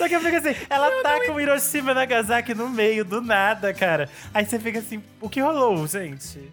Só que eu fico assim, ela tá com não... Hiroshima Nagasaki no meio, do nada, cara. Aí você fica assim, o que rolou, gente?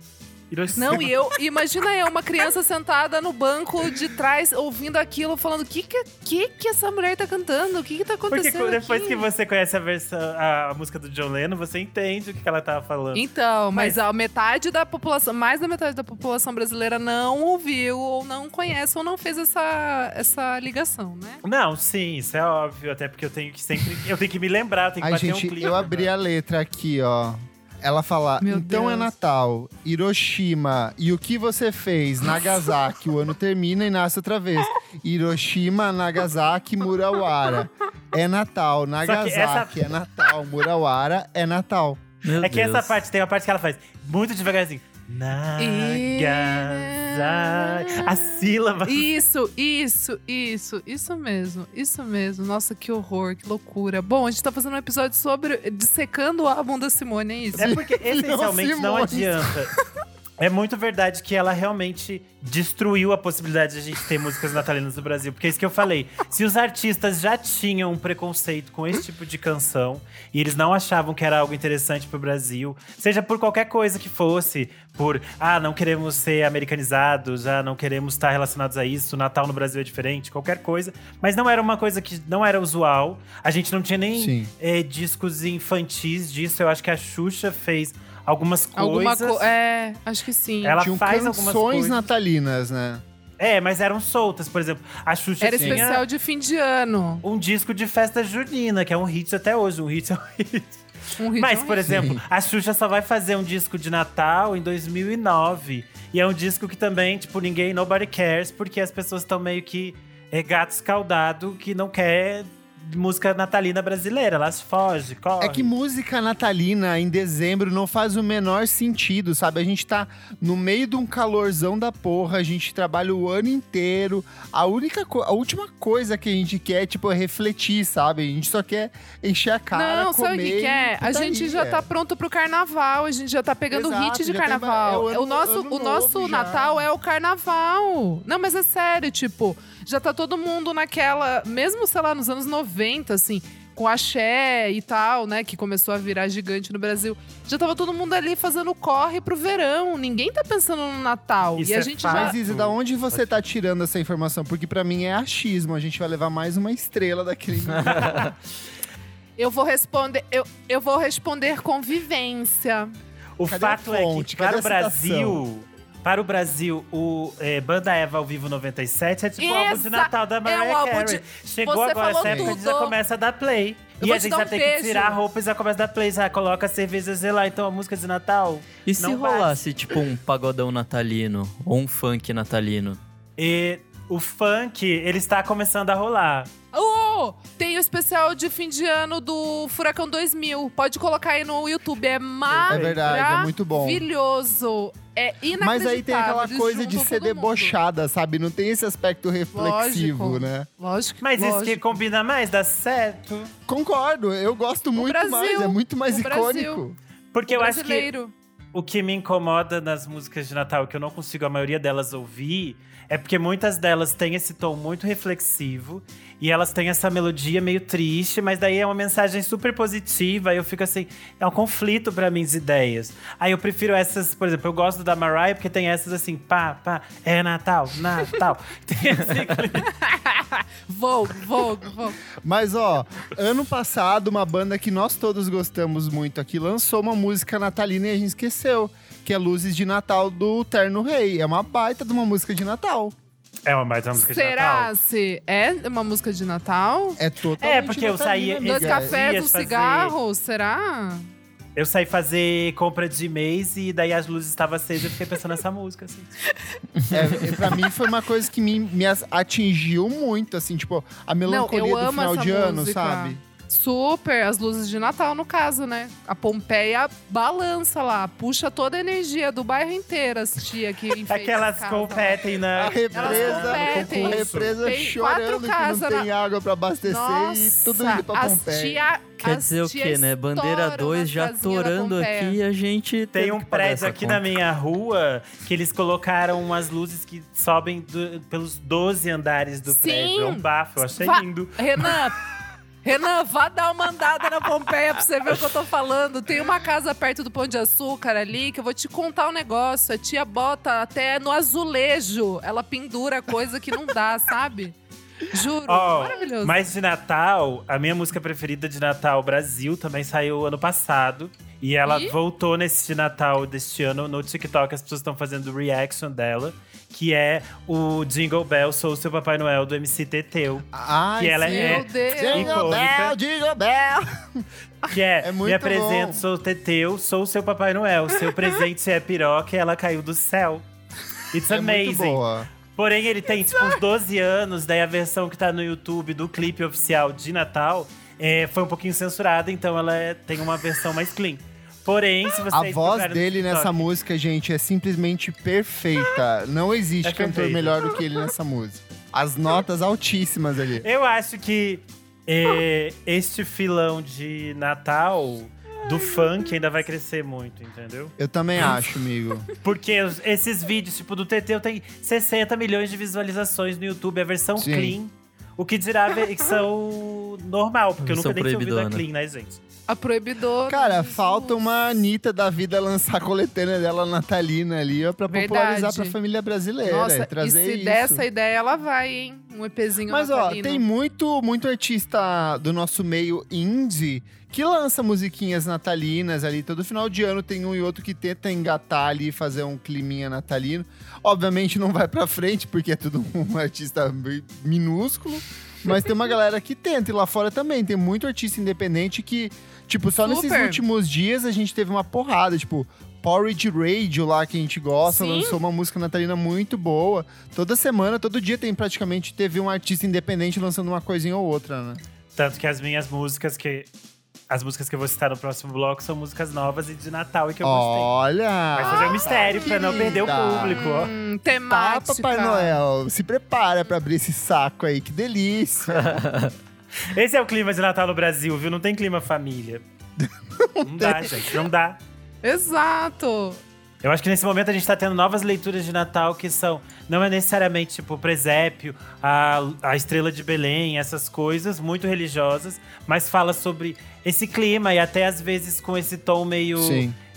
Hiroshima. Não, e eu, imagina eu, uma criança sentada no banco de trás, ouvindo aquilo, falando: o que que, que que essa mulher tá cantando? O que que tá acontecendo? Porque depois aqui? que você conhece a versão, a, a, música do John Lennon, você entende o que, que ela tava falando. Então, mas, mas, a metade da população, mais da metade da população brasileira não ouviu, ou não conhece, ou não fez essa, essa ligação, né? Não, sim, isso é óbvio. Até porque eu tenho que sempre. Eu tenho que me lembrar, eu tenho que Ai, bater gente, um clima. Eu abri a letra aqui, ó. Ela fala: Meu Então é Deus. é Natal, Hiroshima, e o que você fez? Nagasaki, o ano termina e nasce outra vez. Hiroshima, Nagasaki, Murawara. É Natal, Nagasaki, essa... é Natal, Murawara, é Natal. Meu é que essa parte, tem uma parte que ela faz muito devagarzinho. Nagasaki. A sílaba. Isso, isso, isso, isso mesmo, isso mesmo. Nossa, que horror, que loucura. Bom, a gente tá fazendo um episódio sobre dissecando o álbum da Simone, é isso? É porque essencialmente não, não adianta. É muito verdade que ela realmente destruiu a possibilidade de a gente ter músicas natalinas no Brasil. Porque é isso que eu falei. Se os artistas já tinham um preconceito com esse tipo de canção e eles não achavam que era algo interessante pro Brasil, seja por qualquer coisa que fosse, por ah, não queremos ser americanizados, ah, não queremos estar relacionados a isso, o Natal no Brasil é diferente, qualquer coisa. Mas não era uma coisa que não era usual. A gente não tinha nem eh, discos infantis disso. Eu acho que a Xuxa fez algumas coisas. Co é, acho que sim. Ela Tinham faz algumas coisas. natalinas, né? É, mas eram soltas, por exemplo. A Xuxa Era tinha especial de fim de ano. Um disco de festa junina, que é um hit até hoje. Um hit é um hit. Um hit mas, é um por hit. exemplo, a Xuxa só vai fazer um disco de Natal em 2009. E é um disco que também, tipo, ninguém, nobody cares, porque as pessoas estão meio que é gato escaldado que não quer música natalina brasileira. Elas fogem, correm. É que música natalina em dezembro não faz o menor sentido, sabe? A gente tá no meio de um calorzão da porra, a gente trabalha o ano inteiro. A única a última coisa que a gente quer, tipo, é refletir, sabe? A gente só quer encher a cara, Não, comer, sabe o que quer? A gente já tá pronto pro carnaval, a gente já tá pegando Exato, hit de carnaval. Tem, é o, ano, o, nosso, o nosso Natal é o carnaval. Não, mas é sério, tipo já tá todo mundo naquela, mesmo, sei lá, nos anos 90, assim, com axé e tal, né, que começou a virar gigante no Brasil. Já tava todo mundo ali fazendo corre pro verão. Ninguém tá pensando no Natal. Isso e a é gente já. Mas, Isa, da onde você tá tirando essa informação? Porque para mim é achismo. A gente vai levar mais uma estrela daquele. eu vou responder. Eu, eu vou responder com vivência. O Cadê fato é que para o Brasil para o Brasil, o é, Banda Eva ao vivo 97 é tipo o álbum de Natal da Mariah é um Carey. De... Chegou Você agora essa época, já começa a dar play. Eu e a gente já um tem beijo. que tirar a roupa e já começa a dar play. Já coloca a cerveja lá, então a música de Natal. E se rolasse, tipo, um pagodão natalino? Ou um funk natalino? E o funk, ele está começando a rolar. Oh, tem o especial de fim de ano do Furacão 2000. Pode colocar aí no YouTube. É maravilhoso. É verdade, é muito bom. Maravilhoso. É inacreditável. Mas aí tem aquela coisa de ser debochada, sabe? Não tem esse aspecto reflexivo, lógico, né? Lógico. Mas lógico. isso que combina mais, dá certo. Concordo, eu gosto muito Brasil, mais. É muito mais icônico. Brasil. Porque eu acho que o que me incomoda nas músicas de Natal, que eu não consigo a maioria delas ouvir, é porque muitas delas têm esse tom muito reflexivo e elas têm essa melodia meio triste, mas daí é uma mensagem super positiva. E eu fico assim, é um conflito para minhas ideias. Aí eu prefiro essas, por exemplo, eu gosto da Mariah porque tem essas assim, pá, pá, é Natal, Natal. tem assim, Vogue, Vogue, Vogue. Mas, ó, ano passado, uma banda que nós todos gostamos muito aqui lançou uma música natalina e a gente esqueceu. Que é Luzes de Natal do Terno Rei. É uma baita de uma música de Natal. É uma baita música de Será Natal. se é uma música de Natal? É totalmente É, porque eu natalina, saí- Dois amiga. cafés, um fazer- cigarro? Será? Eu saí fazer compra de mês e daí as luzes estavam acesas e eu fiquei pensando nessa música, assim. É, pra mim foi uma coisa que me, me as- atingiu muito, assim, tipo, a melancolia do amo final essa de ano, música. sabe? Super, as luzes de Natal, no caso, né? A Pompeia balança lá, puxa toda a energia do bairro inteiro, as tia que enfeita Aquelas a casa lá. competem A na. represa, competem. a represa Tem chorando quatro que não tem água pra abastecer e tudo indo pra as Pompeia. tia, Quer as dizer o quê, né? Bandeira estouram 2 nas já torando aqui e a gente Tem um prédio aqui conta. na minha rua que eles colocaram umas luzes que sobem do- pelos 12 andares do Sim. prédio. É um bafo, eu achei lindo. Renan, Renan, vá dar uma andada na Pompeia pra você ver o que eu tô falando. Tem uma casa perto do Pão de Açúcar ali que eu vou te contar um negócio. A tia bota até no azulejo. Ela pendura coisa que não dá, sabe? Juro. Ó, maravilhoso. Mas de Natal, a minha música preferida de Natal Brasil também saiu ano passado. E ela Ih. voltou nesse de Natal deste ano no TikTok. As pessoas estão fazendo reaction dela. Que é o Jingle Bell, Sou Seu Papai Noel, do MC Teteu. Ai, Que ela é Meu Deus. Jingle. Bell, Jingle Bell. Que é, É me apresento, bom. sou o Teteu, sou o seu Papai Noel. Seu presente é piroca e ela caiu do céu. It's É amazing. boa. Porém, ele tem tipo uns 12 anos, daí a versão que tá no YouTube do clipe oficial de Natal é, foi um pouquinho censurada, então ela é- tem uma versão mais clean. Porém, se vocês A voz dele TikTok- nessa música, gente, é simplesmente perfeita. Não existe É cantor perfeito. melhor do que ele nessa música. As notas altíssimas ali. Eu acho que é, este filão de Natal do funk ainda vai crescer muito, entendeu? Eu também acho, amigo. Porque esses vídeos, tipo, do Teteu tem 60 milhões de visualizações no YouTube, a versão Sim. clean. O que dirá a versão normal, porque eu nunca tinha ouvido a clean, né, gente? A proibidora. Cara, falta uma Anitta da vida lançar a coletânea dela natalina ali, ó, pra Verdade. popularizar pra família brasileira. Nossa, e e trazer se isso. der essa ideia, ela vai, hein? Um EPzinho Mas ó, natalino. tem muito, muito artista do nosso meio indie que lança musiquinhas natalinas ali. Todo final de ano tem um e outro que tenta engatar ali e fazer um climinha natalino. Obviamente não vai pra frente, porque é tudo um artista mi- minúsculo. Mas tem uma galera que tenta. E lá fora também tem muito artista independente que, tipo, só nesses Super. últimos dias a gente teve uma porrada. Tipo, Porridge Radio lá que a gente gosta, Sim. lançou uma música natalina muito boa. Toda semana, todo dia tem praticamente teve um artista independente lançando uma coisinha ou outra, né? Tanto que as minhas músicas que. As músicas que eu vou citar no próximo bloco são músicas novas e de Natal e que eu gostei. Olha! Vai fazer um mistério pra não perder o público, ó. Hum, Tá, temática. Papai Noel, se prepara pra abrir esse saco aí, que delícia. Esse é o clima de Natal no Brasil, viu? Não tem clima família. Não dá, gente, não dá. Exato. Eu acho que nesse momento a gente tá tendo novas leituras de Natal que são. Não é necessariamente tipo o presépio, a, a estrela de Belém, essas coisas muito religiosas, mas fala sobre esse clima e até às vezes com esse tom meio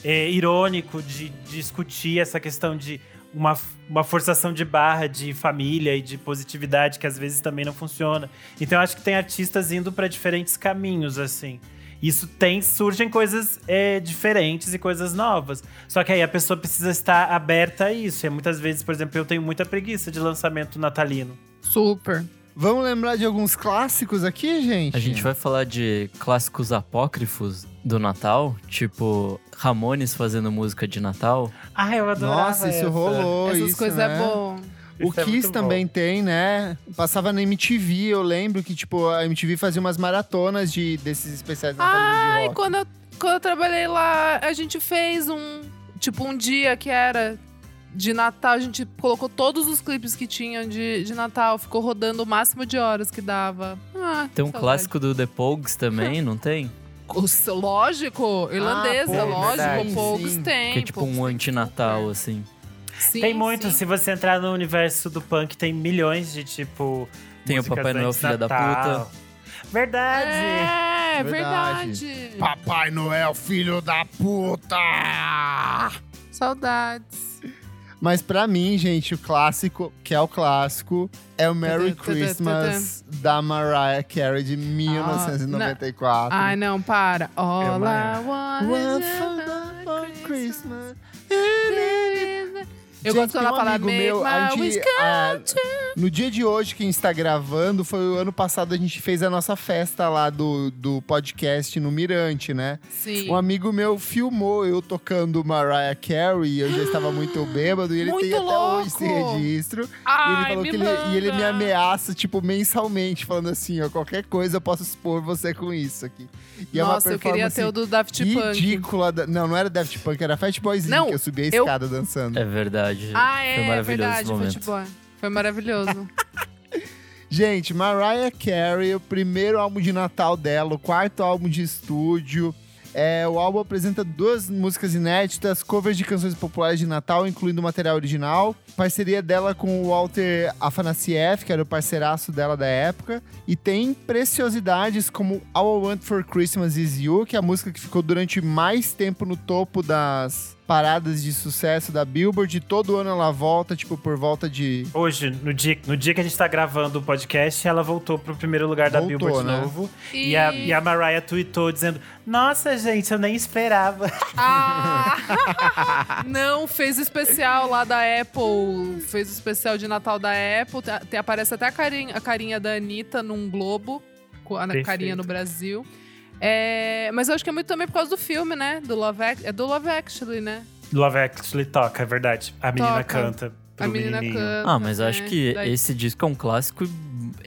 é, irônico de, discutir essa questão de uma, uma forçação de barra de família e de positividade que às vezes também não funciona. Então eu acho que tem artistas indo para diferentes caminhos, assim. Isso tem, surgem coisas é, diferentes e coisas novas. Só que aí a pessoa precisa estar aberta a isso. E muitas vezes, por exemplo, eu tenho muita preguiça de lançamento natalino. Super. Vamos lembrar de alguns clássicos aqui, gente? A gente vai falar de clássicos apócrifos do Natal, tipo Ramones fazendo música de Natal. Ah, eu adorava Nossa, isso essa. rolou. Essas isso, coisas né? é bom. O Isso é Kiss bom. também tem, né? Passava na MTV, eu lembro que, tipo, a MTV fazia umas maratonas de, desses especiais de Ai, rock. quando eu, quando eu trabalhei lá, a gente fez um. Tipo, um dia que era de Natal. A gente colocou todos os clipes que tinham de, de Natal. Ficou rodando o máximo de horas que dava. Ah, Tem um saudade. clássico do The Pogues também, não tem? O- Lógico, irlandesa, pô, lógico. verdade, Poucos sim. tem. Que é tipo um antinatal, super. assim. Sim, Tem muito. sim. Se você entrar no universo do punk, tem milhões de tipo. Tem o Papai Noel, filha da Natal. Verdade! É, Verdade. verdade. Papai Noel, filho da puta! Saudades. Mas pra mim, gente, o clássico, que é o clássico, é o Merry Christmas da Mariah Carey de 1994. Ai, não, para. All I want for Christmas. Eu gosto quando ela um fala amigo meu, a gente, true. No dia de hoje, que a gente está gravando, foi o ano passado a gente fez a nossa festa lá do, do podcast no Mirante, né? Sim. Um amigo meu filmou eu tocando Mariah Carey, eu já estava muito bêbado, e ele Muito tem até hoje esse louco! registro. e ele Ai, falou me que ele, e ele me ameaça, tipo, mensalmente, falando assim, ó, qualquer coisa eu posso expor você com isso aqui. E é uma Nossa, eu queria ter o do Daft Punk. ridícula. da- Não, não era Daft Punk, era Fat Boyzinho, Não, que eu subi a eu- escada dançando. É verdade. Ah, Foi é, maravilhoso verdade, esse foi, momento. tipo, foi maravilhoso. Gente, Mariah Carey, o primeiro álbum de Natal dela, o quarto álbum de estúdio. É, o álbum apresenta duas músicas inéditas, covers de canções populares de Natal, incluindo o material original. Parceria dela com o Walter Afanasieff, que era o parceiraço dela da época. E tem preciosidades como All I Want for Christmas Is You, que é a música que ficou durante mais tempo no topo das paradas de sucesso da Billboard. E todo ano ela volta, tipo, por volta de Hoje, no dia, no dia que a gente tá gravando o podcast, ela voltou pro primeiro lugar da Voltou, Billboard de né? novo. E... a, e a Mariah tweetou dizendo: Nossa, gente, eu nem esperava. Ah! Não, fez o especial lá da Apple. Fez o especial de Natal da Apple. Te- te- aparece até a carinha, a carinha da Anitta num Globo. Com a Perfeito. carinha no Brasil. É, mas eu acho que é muito também por causa do filme, né? Do Love Act- É do Love Actually, né? Love Actually toca, é verdade. A menina Toca. canta. Pro a menina menininho. canta. Ah, mas eu acho que Daí- esse disco é um clássico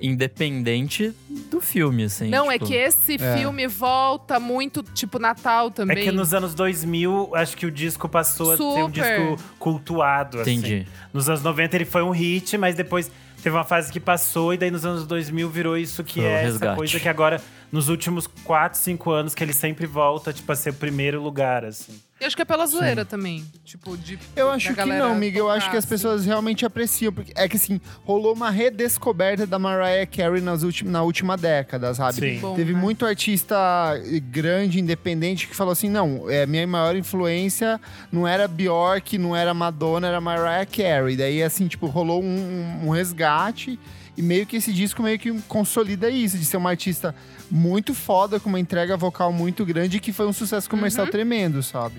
independente do filme, assim. Não, é tipo, que esse É. filme volta muito, tipo, Natal É também. que nos anos 2000, acho que o disco passou a ser um Super. disco cultuado, assim. Entendi. Nos anos 90 ele foi um hit, mas depois teve uma fase que passou e daí nos anos 2000 virou isso que o é essa resgate. coisa que agora, nos últimos 4, 5 anos, que ele sempre volta, tipo, a ser o primeiro lugar, assim. E acho que é pela zoeira também. Tipo, de. Eu acho que não, Miguel. Eu acho que as assim. pessoas realmente apreciam. Porque é que assim, rolou uma redescoberta da Mariah Carey nas ultim, na última década, sabe? Sim. Bom, Teve né? muito artista grande, independente, que falou assim: não, é, minha maior influência não era Bjork, não era Madonna, era Mariah Carey. Daí, assim, tipo, rolou um, um resgate. E meio que esse disco meio que consolida isso, de ser uma artista muito foda, com uma entrega vocal muito grande, e que foi um sucesso comercial Uhum. tremendo, sabe?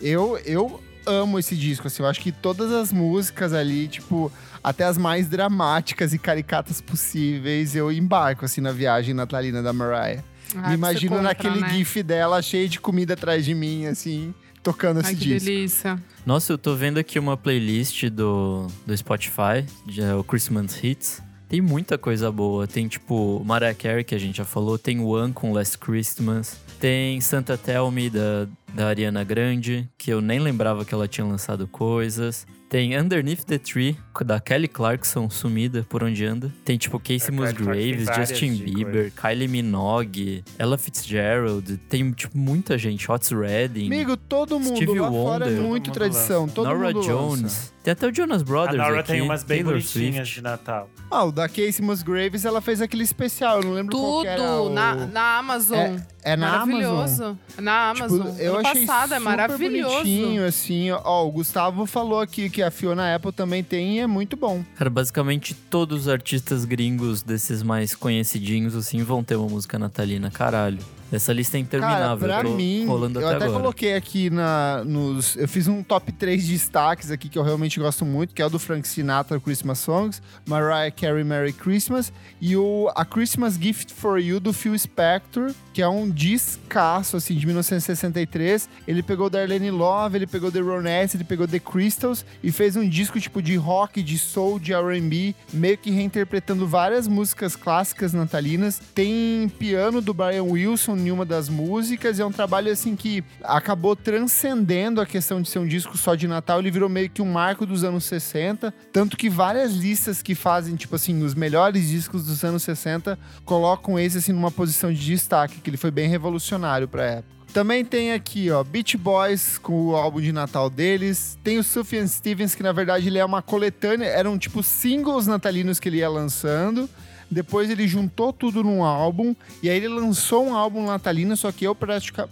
Eu, eu amo esse disco, assim, eu acho que todas as músicas ali, tipo, até as mais dramáticas e caricatas possíveis, eu embarco, assim, na viagem natalina da Mariah. Ai, Me imagino compra, naquele né? gif dela, cheio de comida atrás de mim, assim, tocando Ai, esse que disco. delícia. Nossa, eu tô vendo aqui uma playlist do, do Spotify, de, é, o Christmas Hits. Tem muita coisa boa. Tem, tipo, Mariah Carey, que a gente já falou. Tem One com Last Christmas. Tem Santa Tell Me, da, da Ariana Grande, que eu nem lembrava que ela tinha lançado coisas. Tem Underneath the Tree, da Kelly Clarkson, sumida por onde anda. Tem, tipo, Casey Musgraves, Justin Bieber, Kylie Minogue, Ella Fitzgerald. Tem, tipo, muita gente. Otis Redding. Amigo, todo mundo Stevie lá fora é Wonder. muito Todo mundo tradição. Todo Nora mundo Jones. lança. Tem até o Jonas A Brothers Nora aqui. tem umas bem Taylor bonitinhas Swift. de Natal. Ah, o da Casey Musgraves, ela fez aquele especial, eu não lembro qual que era Tudo o... na, na Amazon. É na Amazon. Maravilhoso. Na Tipo, Amazon. eu ano achei passado, é super maravilhoso. bonitinho, assim. Ó, o Gustavo falou aqui que a Fiona Apple também tem e é muito bom. Cara, basicamente todos os artistas gringos desses mais conhecidinhos, assim, vão ter uma música natalina, caralho. Essa lista é Cara, interminável, pra eu mim, rolando eu até, até agora. coloquei aqui na, nos... Eu fiz um top 3 destaques aqui que eu realmente gosto muito, que é o do Frank Sinatra, Christmas Songs, Mariah Carey, Merry Christmas, e o A Christmas Gift for You, do Phil Spector, que é um discaço, assim, de 1963. Ele pegou Darlene Love, ele pegou The Ronettes, ele pegou The Crystals e fez um disco tipo de rock, de soul, de R&B, meio que reinterpretando várias músicas clássicas natalinas. Tem piano do Brian Wilson em uma das músicas, é um trabalho assim que acabou transcendendo a questão de ser um disco só de Natal, ele virou meio que um marco dos anos 60, tanto que várias listas que fazem, tipo assim, os melhores discos dos anos 60 colocam esse assim numa posição de destaque, que ele foi bem revolucionário pra época. Também tem aqui, ó, Beach Boys com o álbum de Natal deles. Tem o Sufjan Stevens, que na verdade ele é uma coletânea, eram tipo singles natalinos que ele ia lançando. Depois ele juntou tudo num álbum e aí ele lançou um álbum natalino, só que eu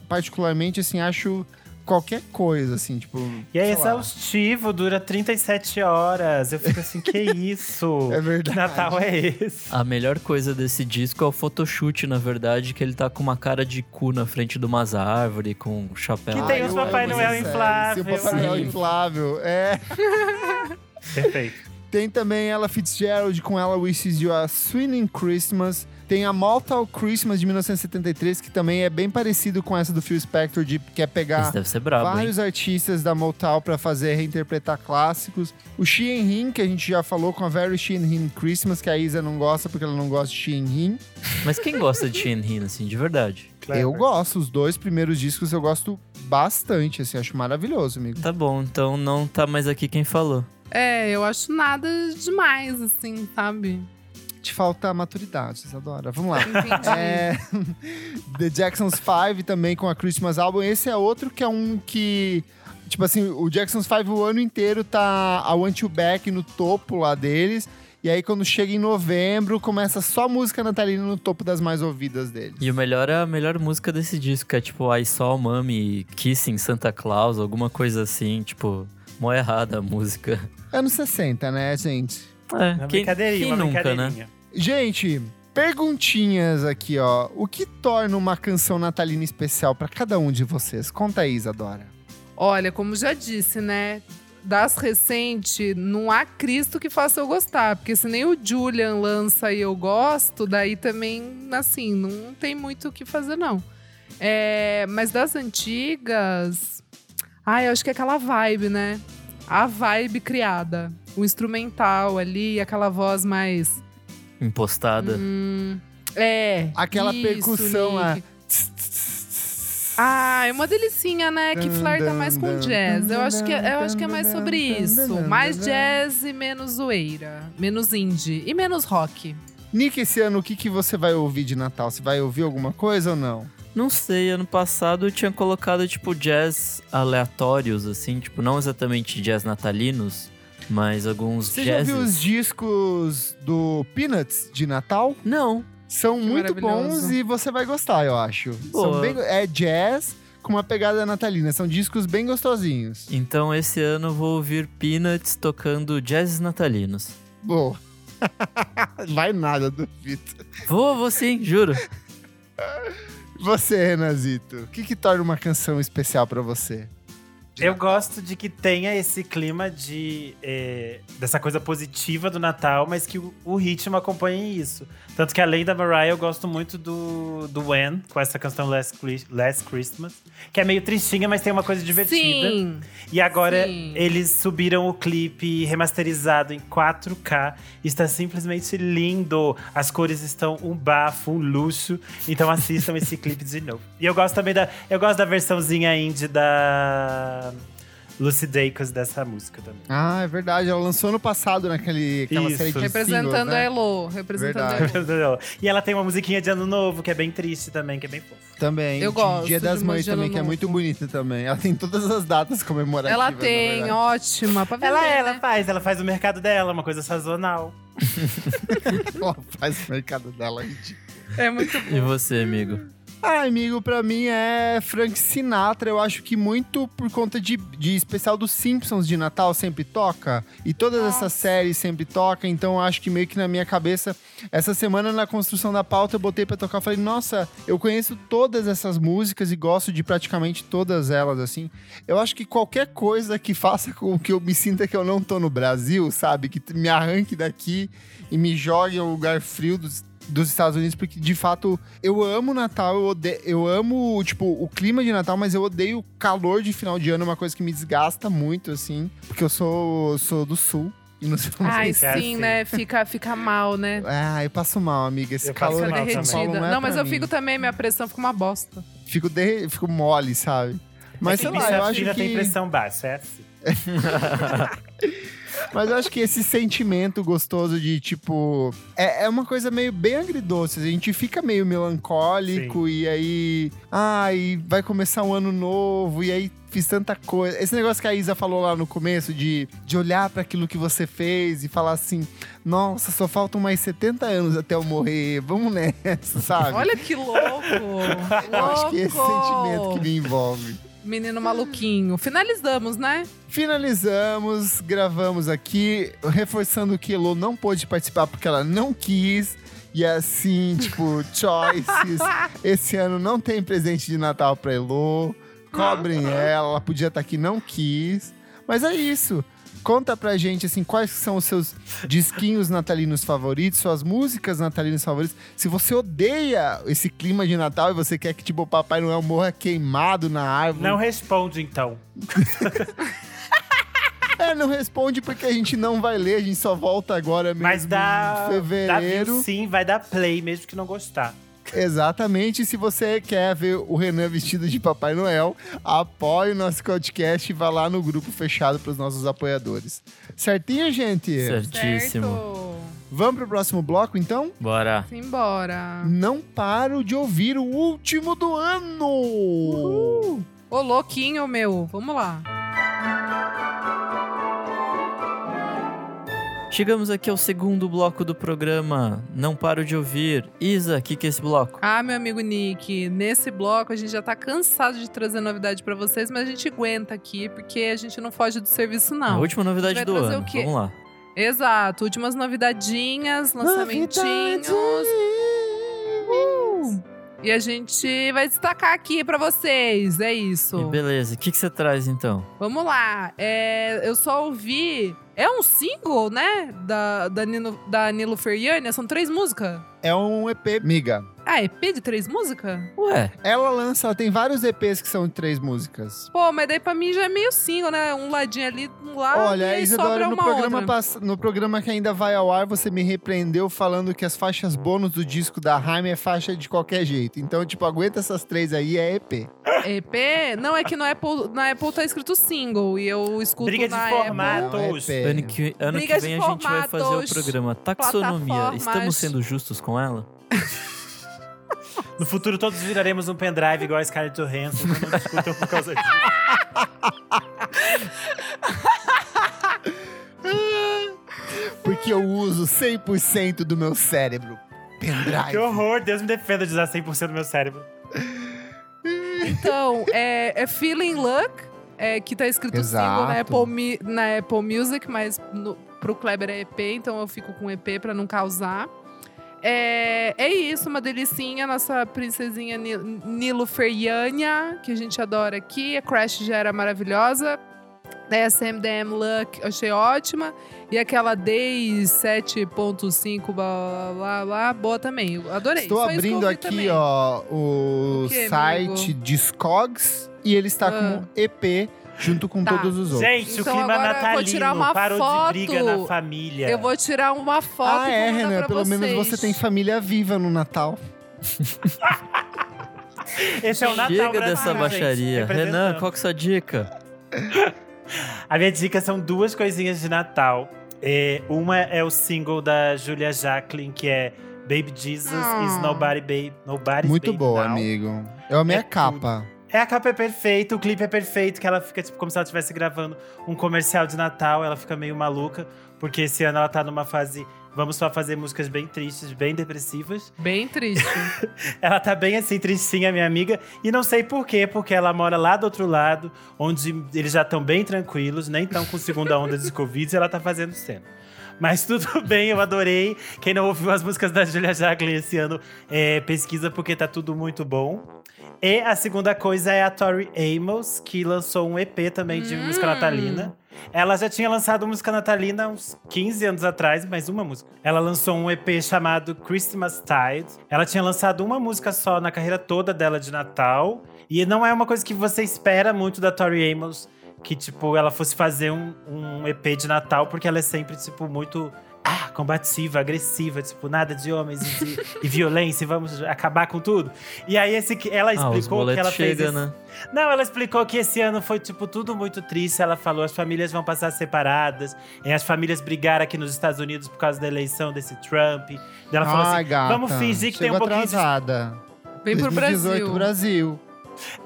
particularmente assim acho qualquer coisa, assim, tipo. E é sei lá. exaustivo, dura 37 horas. Eu fico assim, que isso? É verdade. Que Natal é esse? A melhor coisa desse disco é o photoshoot, na verdade, que ele tá com uma cara de cu na frente de umas árvores, com um chapéu. Que tem Ai, os Papai Noel inflável. Sim, o Papai Noel inflável. É. Perfeito. Tem também ela Fitzgerald com ela Wishes You a Swinging Christmas. Tem a Malta Christmas de 1973, que também é bem parecido com essa do Phil Spector, de quer pegar deve ser brabo, hein? vários artistas da Motown para fazer reinterpretar clássicos. O Shein Hin, que a gente já falou com a Very Shein Hin Christmas, que a Isa não gosta porque ela não gosta de Shein Hin. Mas quem gosta de Shin Hin, assim, de verdade? Eu gosto, os dois primeiros discos eu gosto bastante, assim, acho maravilhoso, amigo. Tá bom, então não tá mais aqui quem falou. É, eu acho nada demais, assim, sabe? Te falta maturidade, adoram. Vamos lá. É, The Jacksons 5 também com a Christmas Album. Esse é outro que é um que. Tipo assim, o Jacksons 5 o ano inteiro tá a Want You Back no topo lá deles. E aí, quando chega em novembro, começa só música natalina no topo das mais ouvidas deles. E o melhor é a melhor música desse disco, que é tipo I Saw Mommy Kissing Santa Claus, alguma coisa assim, tipo, mó errada a música. Anos 60, né, gente? É, Uma quem, brincadeirinha, quem uma nunca, né? brincadeirinha. Gente, perguntinhas aqui, ó. O que torna uma canção natalina especial pra cada um de vocês? Conta aí, Isadora. Olha, como já disse, né? Das recentes, não há Cristo que faça eu gostar. Porque se nem o Julian lança e eu gosto, daí também, assim, não tem muito o que fazer, não. É, mas das antigas. Ai, eu acho que é aquela vibe, né? A vibe criada. O instrumental ali, aquela voz mais. Impostada. Hum, é. Aquela isso, percussão lá. Ah, é uma delicinha, né? Que flerta mais com jazz. Eu acho que, eu acho que é mais sobre isso. Mais jazz e menos zoeira. Menos indie. E menos rock. Nick, esse ano, o que, que você vai ouvir de Natal? Você vai ouvir alguma coisa ou não? Não sei, ano passado eu tinha colocado, tipo, jazz aleatórios, assim, tipo, não exatamente jazz natalinos, mas alguns Você já viu os discos do Peanuts de Natal? Não. São muito maravilhoso. bons e você vai gostar, eu acho. São Boa. bem, é jazz com uma pegada natalina. São discos bem gostosinhos. Então esse ano eu vou ouvir Peanuts tocando jazzes natalinos. Boa. vai nada, duvido. Vou, vou sim, juro. Você, Renazito, o que, que torna uma canção especial pra você? Eu gosto de que tenha esse clima de é, dessa coisa positiva do Natal, mas que o, o ritmo acompanhe isso. Tanto que além da Mariah, eu gosto muito do, do When, com essa canção Last, Last Christmas, que é meio tristinha, mas tem uma coisa divertida. Sim. E agora Sim. eles subiram o clipe remasterizado em 4K. Está simplesmente lindo. As cores estão um bafo, um luxo. Então assistam esse clipe de novo. E eu gosto também da. Eu gosto da versãozinha indie da Lucy Dacus dessa música também. Ah, é verdade. Ela lançou ano passado naquele aquela Isso. série de Representando singles, a né? Elo. Representando Verdade. a Elo. e ela tem uma musiquinha de ano novo, que é bem triste também, que é bem fofo. Também. Eu de gosto Dia das Mães também, que é muito bonita também. Ela tem todas as datas comemorativas. Ela tem, verdade. ótima. Pra vender, Ela, ela né? faz, ela faz o mercado dela, uma coisa sazonal. Ela faz o mercado dela. gente. É muito E você, amigo? Ah, amigo, pra mim é Frank Sinatra. Eu acho que muito por conta de, de especial dos Simpsons de Natal sempre toca. E todas essas séries sempre toca. Então eu acho que meio que na minha cabeça, essa semana na construção da pauta, eu botei pra tocar. Falei, nossa, eu conheço todas essas músicas e gosto de praticamente todas elas, assim. Eu acho que qualquer coisa que faça com que eu me sinta que eu não tô no Brasil, sabe? Que me arranque daqui e me jogue em um lugar frio dos, dos Estados Unidos, porque de fato eu amo Natal, eu, ode- eu amo, tipo, o clima de Natal, mas eu odeio o calor de final de ano, é uma coisa que me desgasta muito, assim, porque eu sou, sou do sul. E não sei como Ai, é sim, assim. né? Fica, fica mal, né? Ah, eu passo mal, amiga. Esse Eu calor Fica mal aqui em São Paulo derretida. não, é Não, mas pra eu mim. fico também, minha pressão fica uma bosta. Fico, derre- fico mole, sabe? Mas é sei que lá, eu acho fina tem que... pressão baixa, é assim. Mas eu acho que esse sentimento gostoso de, tipo. É, é uma coisa meio bem agridoce. A gente fica meio melancólico e aí. Ai, vai começar um ano novo e aí fiz tanta coisa. Esse negócio que a Isa falou lá no começo de, de olhar para aquilo que você fez e falar assim: nossa, só faltam mais 70 anos até eu morrer. Vamos nessa, sabe? Olha que louco! eu acho que é esse Louco! sentimento que me envolve. Menino maluquinho. Finalizamos, né? Finalizamos, gravamos aqui, reforçando que Elo não pôde participar porque ela não quis. E assim, tipo, choices. Esse ano não tem presente de Natal pra Elo. Cobrem ela, ela podia estar aqui, não quis. Mas é isso. Conta pra gente, assim, quais são os seus disquinhos natalinos favoritos, suas músicas natalinas favoritas. Se você odeia esse clima de Natal e você quer que, tipo, o Papai Noel morra queimado na árvore. Não responde, então. É, não responde porque a gente não vai ler, a gente só volta agora mesmo Mas dá. em fevereiro. Dá sim, vai dar play, mesmo que não gostar. Exatamente. Se você quer ver o Renan vestido de Papai Noel, apoie o nosso podcast e vá lá no grupo fechado para os nossos apoiadores. Certinho, gente? Certíssimo. Certo. Vamos pro próximo bloco, então? Bora. Simbora. Não paro de ouvir o último do ano! Ô, louquinho, meu. Vamos lá. Chegamos aqui ao segundo bloco do programa. Não paro de ouvir. Isa, o que, que é esse bloco? Ah, meu amigo Nick, nesse bloco a gente já tá cansado de trazer novidade pra vocês, mas a gente aguenta aqui porque a gente não foge do serviço, A não. última novidade vai do ano. o quê? Vamos lá. Exato, últimas novidadinhas, lançamentinhos. Uh! E a gente vai destacar aqui pra vocês, é isso. E beleza. O que, que você traz então? Vamos lá. É, eu só ouvi. É um single, né? Da, da, Nino, da Nilo Feriania. São três músicas. É um EP, miga. Ah, EP de três músicas? Ué, Ela lança, ela tem vários EPs que são de três músicas. Pô, mas daí pra mim já é meio single, né? Um ladinho ali, um lá. Olha, e aí Isadora, sobra no uma programa, outra. pass- no programa que ainda vai ao ar, você me repreendeu falando que as faixas bônus do disco da Haim é faixa de qualquer jeito. Então, tipo, aguenta essas três aí, é EP. EP? Não, é que no Apple, na Apple tá escrito single. E eu escuto Briga de na formato. Apple. Matos. Não, é EP. ano que, ano que Briga de vem a gente vai fazer o formatos, programa Taxonomia. plataformas. Estamos sendo justos com ela? No futuro, todos viraremos um pendrive igual a Scarlett Johansson. Não discutam por causa disso. Porque eu uso 100% do meu cérebro. Pendrive. Que horror, Deus me defenda de usar 100% do meu cérebro. Então, é, é Feeling Luck, é, que tá escrito single na Exato. Apple, na Apple Music, mas no, pro Kleber é EP, então eu fico com EP pra não causar. É, é isso, uma delicinha, nossa princesinha Ni- Nilo Feriania, que a gente adora aqui. A Crash já era maravilhosa. Daí a SMDM Luck achei ótima. E aquela Day 7.5, blá, blá, blá, boa também. Eu adorei. Estou Só abrindo aqui, também. ó, o, O quê, site? Discogs e ele está Ah. com EP junto com Tá. todos os outros. Gente, Então o clima agora eu vou natalino tirar uma parou foto. de briga na família. Eu vou tirar uma foto ah, e é, Renan, pra pelo menos vocês. você tem família viva no Natal. Esse é o Natal Chega dessa gente, baixaria. Renan, qual que é a sua dica? A minha dica são duas coisinhas de Natal. É, uma é o single da Julia Jacqueline, que é Baby Jesus Ah. is Nobody Baby. Nobody's Muito Baby boa, Now. amigo. Eu amei É a capa. É, a capa é perfeita, o clipe é perfeito, que ela fica tipo como se ela estivesse gravando um comercial de Natal, ela fica meio maluca, porque esse ano ela tá numa fase. Vamos só fazer músicas bem tristes, bem depressivas. Bem triste. Ela tá bem assim, tristinha, minha amiga. E não sei por quê, porque ela mora lá do outro lado, onde eles já estão bem tranquilos, nem estão com segunda onda de Covid, e ela tá fazendo cena. Mas tudo bem, eu adorei. Quem não ouviu as músicas da Julia Jacqueline esse ano, é, pesquisa porque tá tudo muito bom. E a segunda coisa é a Tori Amos, que lançou um EP também de Hum. música natalina. Ela já tinha lançado música natalina uns 15 anos atrás, mais uma música. Ela lançou um EP chamado Christmas Tide. Ela tinha lançado uma música só na carreira toda dela de Natal. E não é uma coisa que você espera muito da Tori Amos, que, tipo, ela fosse fazer um, um EP de Natal, porque ela é sempre, tipo, muito ah, combativa, agressiva, tipo, nada de homens e, de- e violência, vamos acabar com tudo. E aí esse que ela Ah, os explicou que boletos ela fez chegam, esse- né? não, ela explicou que esse ano foi, tipo, tudo muito triste. Ela falou, as famílias vão passar separadas. E as famílias brigaram aqui nos Estados Unidos por causa da eleição desse Trump. E ela falou Ai, assim, gata. vamos fingir que tem um pouquinho de... atrasada. Vem pro 2018, Brasil. Brasil.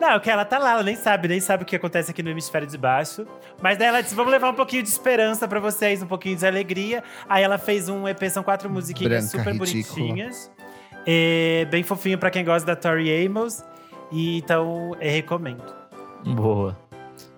Não, que ela tá lá, ela nem sabe, nem sabe o que acontece aqui no hemisfério de baixo. Mas daí ela disse, vamos levar um pouquinho de esperança pra vocês, um pouquinho de alegria. Aí ela fez um EP, são quatro musiquinhas Branca, super ridícula. bonitinhas. É, bem fofinho pra quem gosta da Tori Amos. E então, eu recomendo. Boa.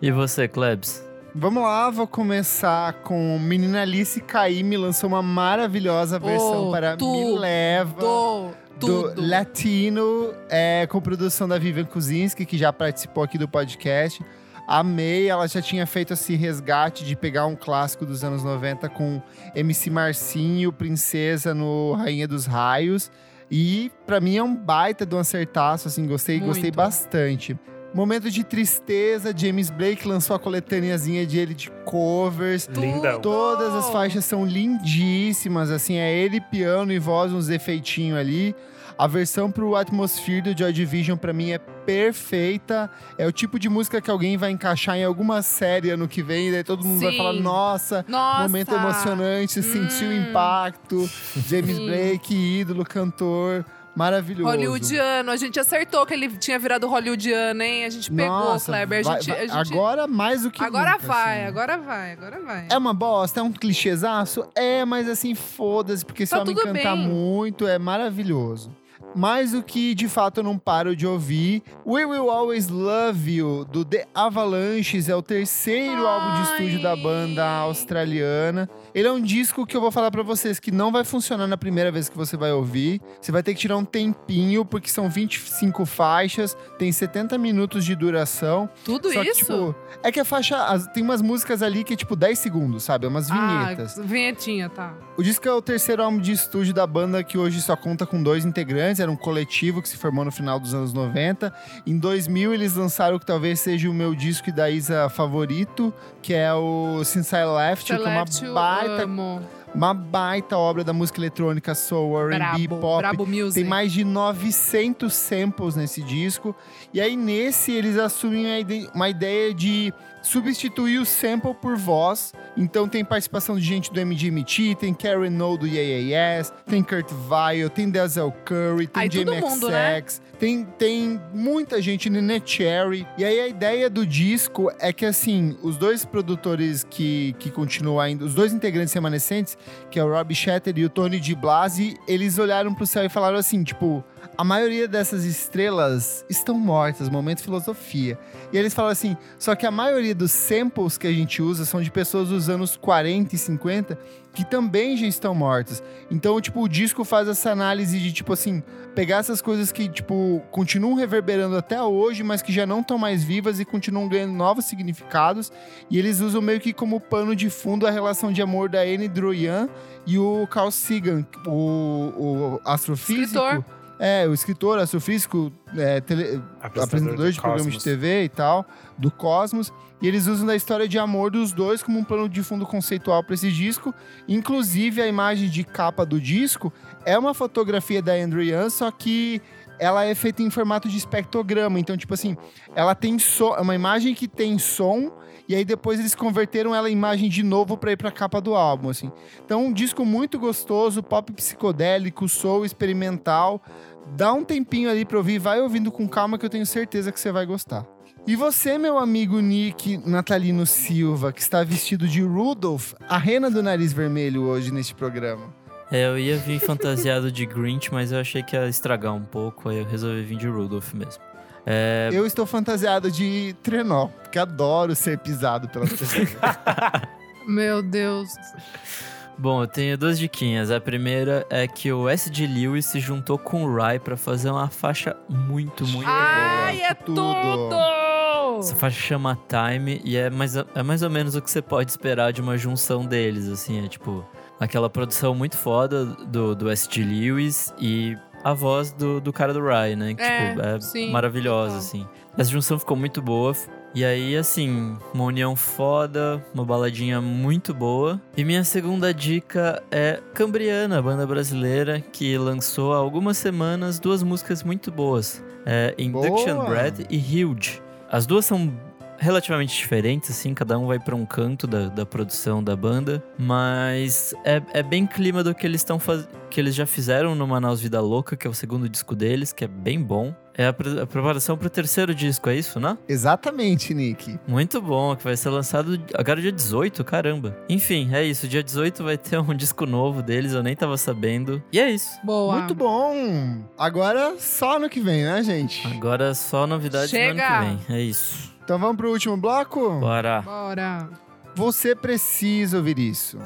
E você, Klebs? Vamos lá, vou começar com Menina Alice Caymmi lançou uma maravilhosa versão Oh, para tu- Me Leva. Do, do. Latino, é, com produção da Vivian Kuzinski, que já participou aqui do podcast. Amei, ela já tinha feito esse resgate de pegar um clássico dos anos 90 com MC Marcinho, Princesa no Rainha dos Raios. E pra mim é um baita de um acertaço, assim, gostei, gostei Muito. bastante. Momento de tristeza, James Blake lançou a coletâneazinha de ele de covers. Lindão. Todas as faixas são lindíssimas, assim, é ele piano e voz, uns efeitinhos ali. A versão pro Atmosphere do Joy Division pra mim é perfeita. É o tipo de música que alguém vai encaixar em alguma série ano que vem, e daí todo mundo vai Sim. falar: "Nossa, Nossa. momento emocionante, sentiu o Hum. impacto". James Sim. Blake, ídolo, cantor, maravilhoso. Hollywoodiano. A gente acertou que ele tinha virado hollywoodiano, hein? A gente pegou, Nossa, Kleber. A vai- gente, vai- a gente- agora mais do que Agora nunca, vai, assim. agora vai, agora vai. É uma bosta, é um clichêzaço? É, mas assim, foda-se, porque Tá o homem tudo cantar bem. muito, é maravilhoso. Mais do que de fato eu não paro de ouvir. We Will Always Love You, do The Avalanches, é o terceiro álbum de estúdio da Ai. banda australiana. Ele é um disco que eu vou falar pra vocês que não vai funcionar na primeira vez que você vai ouvir. Você vai ter que tirar um tempinho, porque são 25 faixas, tem 70 minutos de duração. Tudo Só que, isso? tipo, é que a faixa. tem umas músicas ali que é tipo 10 segundos, sabe? É umas vinhetas. Ah, vinhetinha, tá. O disco é o terceiro álbum de estúdio da banda que hoje só conta com dois integrantes. Era um coletivo que se formou no final dos anos 90. Em 2000, eles lançaram o que talvez seja o meu disco e da Isa favorito, que é o Since I Left, You, que é uma baita, amo. uma baita obra da música eletrônica, soul, R&B, pop. brabo music. Tem mais de 900 samples nesse disco. E aí, nesse, eles assumem uma ideia de substituir o sample por voz. Então, tem participação de gente do MGMT, tem Karen No do Yeah Yes, tem Kurt Vile, tem Denzel Curry, tem Aí, Jamie né? Tem, tem muita gente, Nene Cherry. E aí, a ideia do disco é que, assim, os dois produtores que, que continuam ainda, os dois integrantes remanescentes, que é o Rob Shatter e o Tony Di Blasi, eles olharam pro céu e falaram assim, tipo, a maioria dessas estrelas estão mortas, momento filosofia. E eles falaram assim, só que a maioria dos samples que a gente usa são de pessoas dos anos 40 e 50 que também já estão mortas. Então, tipo, o disco faz essa análise de, tipo assim, pegar essas coisas que, tipo, continuam reverberando até hoje, mas que já não estão mais vivas e continuam ganhando novos significados. E eles usam meio que como pano de fundo a relação de amor da Anne Droyan e o Carl Sagan, o, o astrofísico. Escritor. É, o escritor, astrofísico, é, tele- apresentador de programa de TV e tal, do Cosmos. E eles usam da história de amor dos dois como um plano de fundo conceitual para esse disco. Inclusive, a imagem de capa do disco é uma fotografia da Andrew Young, só que ela é feita em formato de espectrograma. Então, tipo assim, ela tem som, é uma imagem que tem som. E aí depois eles converteram ela em imagem de novo para ir para a capa do álbum, assim. Então, um disco muito gostoso, pop psicodélico, soul experimental. Dá um tempinho ali para ouvir, vai ouvindo com calma que eu tenho certeza que você vai gostar. E você, meu amigo Nick Natalino Silva, que está vestido de Rudolph, a rena do nariz vermelho hoje neste programa. É, eu ia vir fantasiado de Grinch, mas eu achei que ia estragar um pouco, aí eu resolvi vir de Rudolph mesmo. É, Eu estou fantasiado de trenó, porque adoro ser pisado pelas pessoas. Meu Deus. Bom, eu tenho duas diquinhas. A primeira é que o S.D. Lewis se juntou com o Rai pra fazer uma faixa muito, muito Ai, boa. é tudo. tudo! Essa faixa chama Time e é mais, é mais ou menos o que você pode esperar de uma junção deles, assim, é tipo aquela produção muito foda do, do S.D. Lewis e a voz do, do cara do Rai, né? Que, É, tipo, é sim, maravilhosa, total. assim. Essa junção ficou muito boa. E aí, assim, uma união foda, uma baladinha muito boa. E minha segunda dica é Cambriana, banda brasileira, que lançou há algumas semanas duas músicas muito boas. É Induction Boa! Bread e Huge. As duas são relativamente diferentes, assim, cada um vai pra um canto da, da produção da banda, mas é, é bem clima do que eles estão que eles já fizeram no Manaus Vida Louca, que é o segundo disco deles, que é bem bom. É a, pre- a preparação pro terceiro disco, é isso, né? Exatamente, Nick. Muito bom, que vai ser lançado agora dia 18, caramba. Enfim, é isso, dia 18 vai ter um disco novo deles, eu nem tava sabendo. E é isso. Boa. Muito bom. Agora só no que vem, né, gente? Agora só novidades no Chega! ano que vem, é isso. Então vamos pro último bloco? Bora. Bora. Você precisa ouvir isso.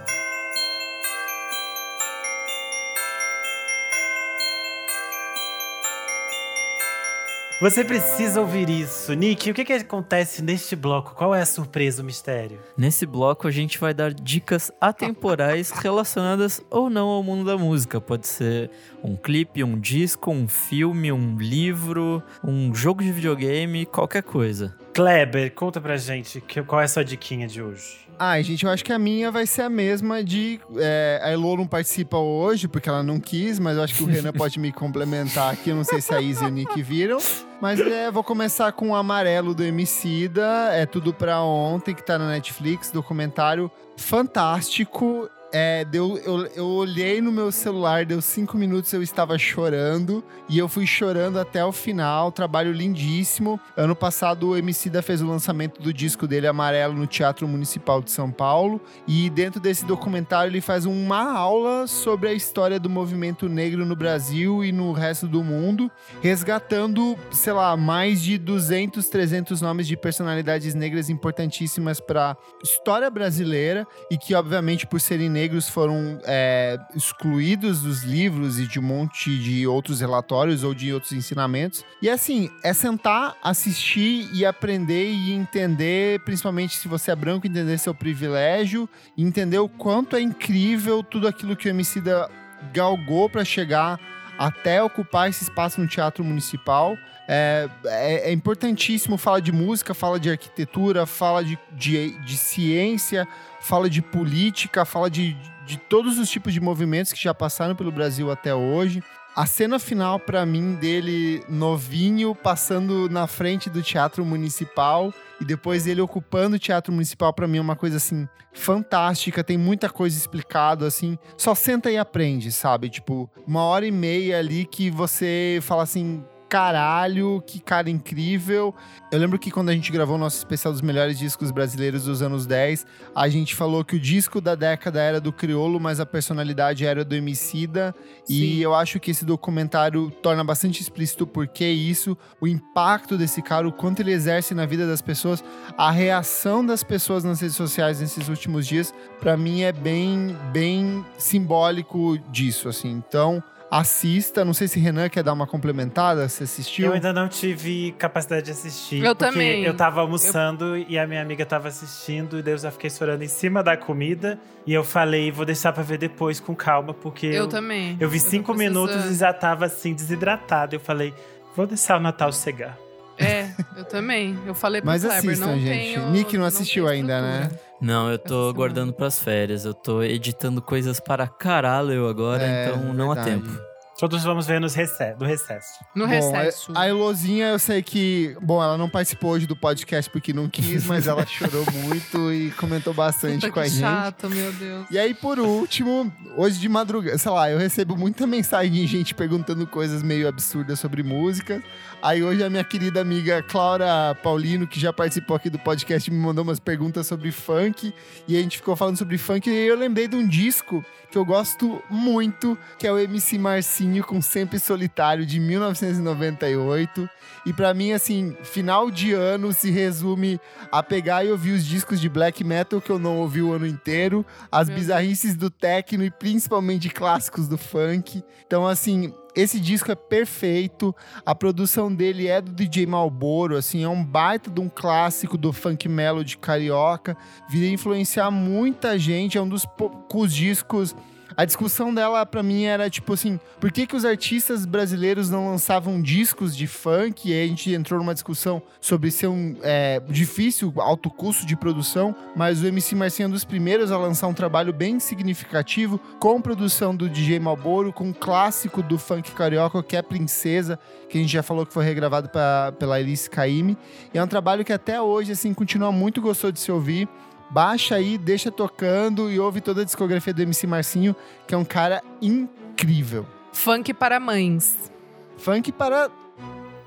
Você precisa ouvir isso. Nick, o que, que acontece neste bloco? Qual é a surpresa, o mistério? Nesse bloco a gente vai dar dicas atemporais relacionadas ou não ao mundo da música. Pode ser um clipe, um disco, um filme, um livro, um jogo de videogame, qualquer coisa. Kleber, conta pra gente que- qual é a sua diquinha de hoje. Ai, gente, eu acho que a minha vai ser a mesma de. é, a Elo não participa hoje, porque ela não quis, mas eu acho que o Renan pode me complementar aqui. Eu não sei se a Izzy e o Nick viram. Mas é, vou começar com o amarelo do Emicida. É tudo pra ontem, que tá na Netflix, documentário fantástico. É, deu, eu, eu olhei no meu celular, deu cinco minutos, eu estava chorando. E eu fui chorando até o final. Trabalho lindíssimo. Ano passado, o Emicida fez o lançamento do disco dele, Amarelo, no Teatro Municipal de São Paulo. E dentro desse documentário, ele faz uma aula sobre a história do movimento negro no Brasil e no resto do mundo, resgatando, sei lá, mais de 200, 300 nomes de personalidades negras importantíssimas para história brasileira e que, obviamente, por serem negros, foram é, excluídos dos livros e de um monte de outros relatórios ou de outros ensinamentos. E assim, é sentar, assistir e aprender e entender, principalmente se você é branco, entender seu privilégio, entender o quanto é incrível tudo aquilo que o Emicida galgou para chegar até ocupar esse espaço no Teatro Municipal. É, é, é importantíssimo, fala de música, fala de arquitetura, fala de, de, de ciência, fala de política, fala de, de todos os tipos de movimentos que já passaram pelo Brasil até hoje. A cena final, para mim, dele novinho, passando na frente do Teatro Municipal e depois ele ocupando o Teatro Municipal, para mim, é uma coisa assim fantástica. Tem muita coisa explicado, assim. Só senta e aprende, sabe? Tipo, uma hora e meia ali que você fala assim. Caralho, que cara incrível. Eu lembro que quando a gente gravou o nosso especial dos melhores discos brasileiros dos anos 10, a gente falou que o disco da década era do Criolo, mas a personalidade era do Emicida. Sim. E eu acho que esse documentário torna bastante explícito o porquê isso, o impacto desse cara, o quanto ele exerce na vida das pessoas, a reação das pessoas nas redes sociais nesses últimos dias, pra mim é bem, bem simbólico disso, assim. Então, assista. Não sei se Renan quer dar uma complementada. Você assistiu? Eu ainda não tive capacidade de assistir. Eu porque também. Eu tava almoçando e a minha amiga tava assistindo, e daí eu já fiquei chorando em cima da comida. E eu falei, vou deixar pra ver depois com calma, porque Eu, eu, também. eu vi cinco minutos e já tava assim, desidratado. Eu falei, vou deixar o Natal chegar. É, eu também. Eu falei pro Mas Kleber, assistam, não gente. tenho- Nick não não assistiu ainda, né? Não, eu tô guardando pras férias. Eu tô editando coisas para caralho agora, É, então não há verdade. tempo. Todos vamos ver nos rece do recesso. No Bom, recesso. a a Elozinha, eu sei que. Bom, ela não participou hoje do podcast porque não quis, mas ela chorou muito e comentou bastante Puta com a que gente. chato, meu Deus. E aí, por último, hoje de madrugada, sei lá, eu recebo muita mensagem de gente perguntando coisas meio absurdas sobre música. Aí hoje a minha querida amiga Clara Paulino, que já participou aqui do podcast, me mandou umas perguntas sobre funk. E a gente ficou falando sobre funk. E aí eu lembrei de um disco que eu gosto muito, que é o MC Marcinho com Sempre Solitário, de 1998. E pra mim, assim, final de ano se resume a pegar e ouvir os discos de black metal que eu não ouvi o ano inteiro, as Meu bizarrices do techno e principalmente clássicos do funk. Então, assim, esse disco é perfeito. A produção dele é do DJ Malboro, assim, é um baita de um clássico do funk melody carioca. Viria influenciar muita gente, é um dos poucos discos a discussão dela, pra mim, era tipo assim: por que, que os artistas brasileiros não lançavam discos de funk? E aí a gente entrou numa discussão sobre ser um é, difícil, alto custo de produção, mas o MC Marcinho é um dos primeiros a lançar um trabalho bem significativo, com produção do DJ Malboro, com um clássico do funk carioca, que é Princesa, que a gente já falou que foi regravado pra, pela Elise Caime. E é um trabalho que até hoje, assim, continua muito gostoso de se ouvir. Baixa aí, deixa tocando e ouve toda a discografia do MC Marcinho, que é um cara incrível. Funk para mães. Funk para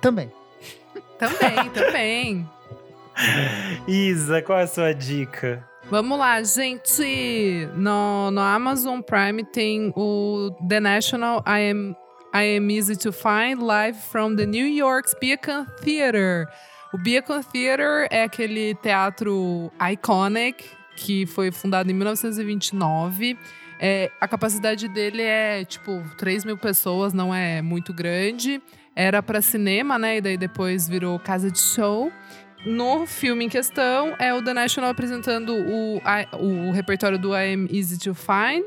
também. Também, também. Isa, qual é a sua dica? Vamos lá, gente. No, no Amazon Prime tem o The National I Am, I Am Easy to Find live from the New York's Beacon Theater. O Beacon Theater é aquele teatro iconic que foi fundado em 1929. É, a capacidade dele é tipo 3 mil pessoas, não é muito grande. Era para cinema, né? E daí depois virou casa de show. No filme em questão, é o The National apresentando o, o repertório do I Am Easy to Find.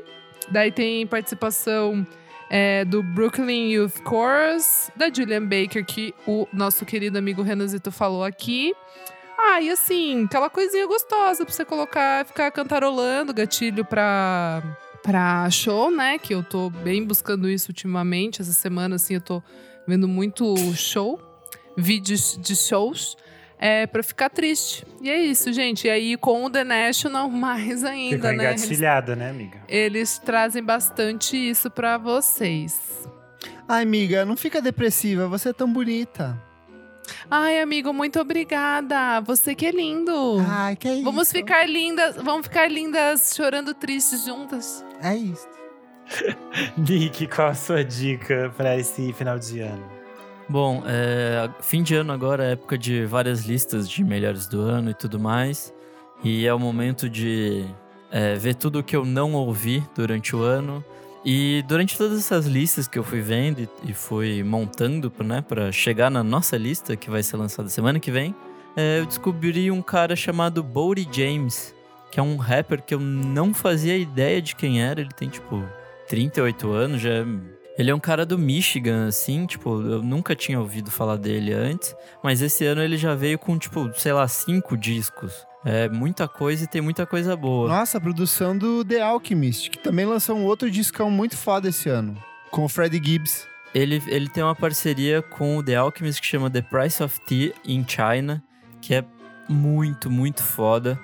Daí tem participação é, do Brooklyn Youth Chorus, da Julian Baker, que o nosso querido amigo Renazito falou aqui. Ah, e assim, aquela coisinha gostosa pra você colocar, ficar cantarolando, gatilho pra, pra show, né? Que eu tô bem buscando isso ultimamente. Essa semana, assim, eu tô vendo muito show, vídeos de shows é, pra ficar triste. E é isso, gente. E aí, com o The National, mais ainda, Ficou né? engatilhada, né, amiga? Eles trazem bastante isso pra vocês. Ai, amiga, não fica depressiva, você é tão bonita. Ai, amigo, muito obrigada. Você que é lindo. Ai, que é isso. Vamos ficar lindas, vamos ficar lindas chorando tristes juntas. É isso. Nick, qual a sua dica pra esse final de ano? Bom, é, fim de ano agora é época de várias listas de melhores do ano e tudo mais. E é o momento de é, ver tudo o que eu não ouvi durante o ano. E durante todas essas listas que eu fui vendo e, e fui montando né, para chegar na nossa lista, que vai ser lançada semana que vem, é, eu descobri um cara chamado Bodie James, que é um rapper que eu não fazia ideia de quem era. Ele tem tipo 38 anos, já é ele é um cara do Michigan, assim, tipo, eu nunca tinha ouvido falar dele antes, mas esse ano ele já veio com, tipo, sei lá, cinco discos. É muita coisa e tem muita coisa boa. Nossa, a produção do The Alchemist, que também lançou um outro discão muito foda esse ano, com o Freddie Gibbs. Ele, ele tem uma parceria com o The Alchemist que chama The Price of Tea in China, que é muito, muito foda.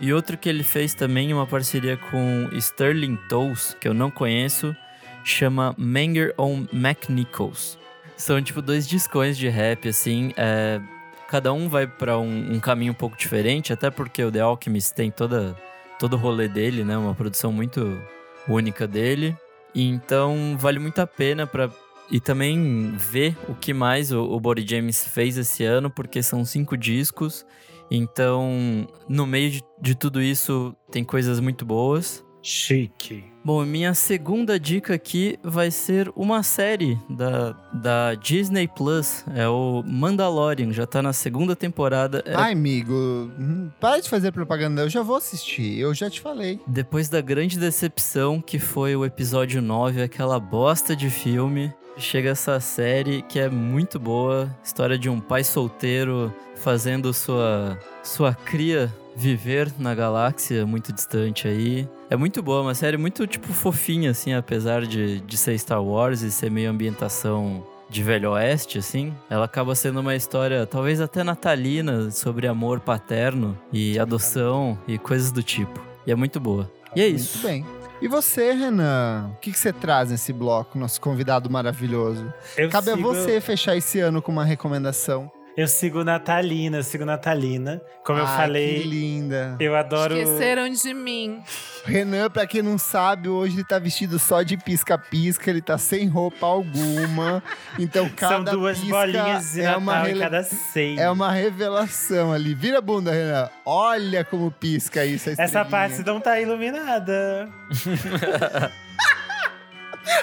E outro que ele fez também, uma parceria com Sterling Toes, que eu não conheço, chama Manger on McNichols. São, tipo, dois discões de rap, assim. É, cada um vai para um, um, caminho um pouco diferente, até porque o The Alchemist tem toda, todo o rolê dele, né? Uma produção muito única dele. E então, vale muito a pena para e também ver o que mais o, o Body James fez esse ano, porque são cinco discos. Então, no meio de, de tudo isso, tem coisas muito boas. Chique. Bom, minha segunda dica aqui vai ser uma série da, da Disney Plus. É o Mandalorian, já tá na segunda temporada. É... Ai, amigo, hum, para de fazer propaganda, eu já vou assistir, eu já te falei. Depois da grande decepção que foi o episódio 9, aquela bosta de filme, chega essa série que é muito boa. História de um pai solteiro fazendo sua, sua cria viver na galáxia muito distante aí. É muito boa, uma série muito, tipo, fofinha, assim, apesar de, de ser Star Wars e ser meio ambientação de Velho Oeste, assim. Ela acaba sendo uma história, talvez até natalina, sobre amor paterno e adoção e coisas do tipo. E é muito boa. E é isso. Muito bem. E você, Renan? O que, que você traz nesse bloco, nosso convidado maravilhoso? Eu Cabe sigo... a você fechar esse ano com uma recomendação. Eu sigo Natalina, eu sigo Natalina. Como eu Ai, falei, Que linda. eu adoro. Esqueceram de mim. Renan, pra quem não sabe, hoje ele tá vestido só de pisca-pisca, ele tá sem roupa alguma. Então, cada São duas pisca bolinhas de é Natal uma em rele- cada seio. É uma revelação ali. Vira a bunda, Renan. Olha como pisca isso, a Essa parte não tá iluminada.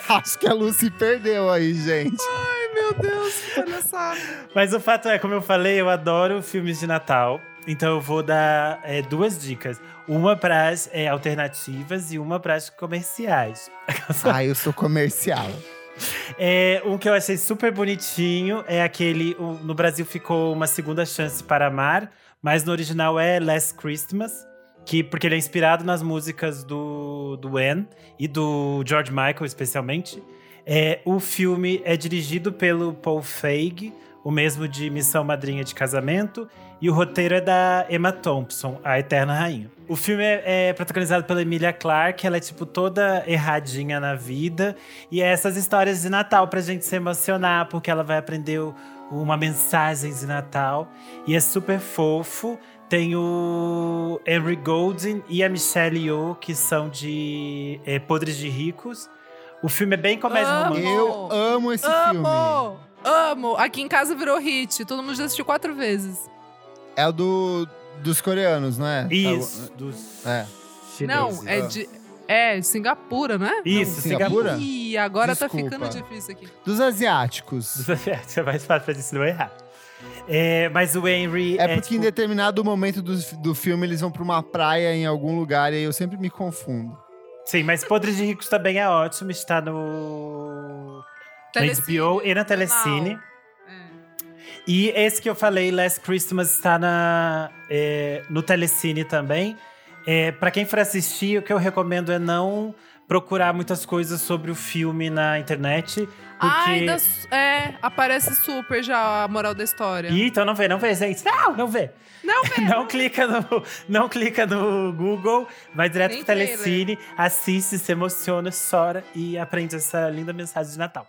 Acho que a Lucy perdeu aí, gente. Ai, meu Deus, que palhaçada. Mas o fato é, como eu falei, eu adoro filmes de Natal. Então eu vou dar é, duas dicas. Uma para as é, alternativas e uma para as comerciais. Ah, eu sou comercial. É, um que eu achei super bonitinho é aquele. o- no Brasil ficou Uma Segunda Chance para Amar, mas no original é Last Christmas. Que, porque ele é inspirado nas músicas do, do Anne e do George Michael, especialmente. É, o filme é dirigido pelo Paul Feig, o mesmo de Missão Madrinha de Casamento, e o roteiro é da Emma Thompson, a Eterna Rainha. O filme é, é protagonizado pela Emilia Clarke, ela é tipo toda erradinha na vida, e é essas histórias de Natal pra gente se emocionar, porque ela vai aprender o- uma mensagem de Natal, e é super fofo. Tem o Henry Golding e a Michelle Yeoh, que são de é, Podres de Ricos. O filme é bem comédia Amo. romântica. Eu amo esse filme. Amo! Amo! Aqui em casa virou hit. Todo mundo já assistiu quatro vezes. É o do, dos coreanos, não é? Isso, dos É. Não, chineses. é Ah. de. É, Singapura, não é? Isso, Singapura? Singapura. Ih, agora Desculpa. tá ficando difícil aqui. Dos asiáticos. é mais fácil pra gente não errar. É, mas o Henry É é, porque em tipo, determinado momento do, do filme eles vão pra uma praia em algum lugar e aí eu sempre me confundo. Sim, mas Podres de Ricos também é ótimo. Está no... Na Telecine, HBO e na. Telecine. É. E esse que eu falei, Last Christmas, está na, é, no Telecine também. É, para quem for assistir, o que eu recomendo é não procurar muitas coisas sobre o filme na internet. Porque. Ai, da su- é, aparece super já a moral da história. Ih, então não vê, não vê, gente. Não, não vê. Não vê. Não clica no, não clica no Google, vai direto Nem pro Telecine, assiste, se emociona, chora e aprende essa linda mensagem de Natal.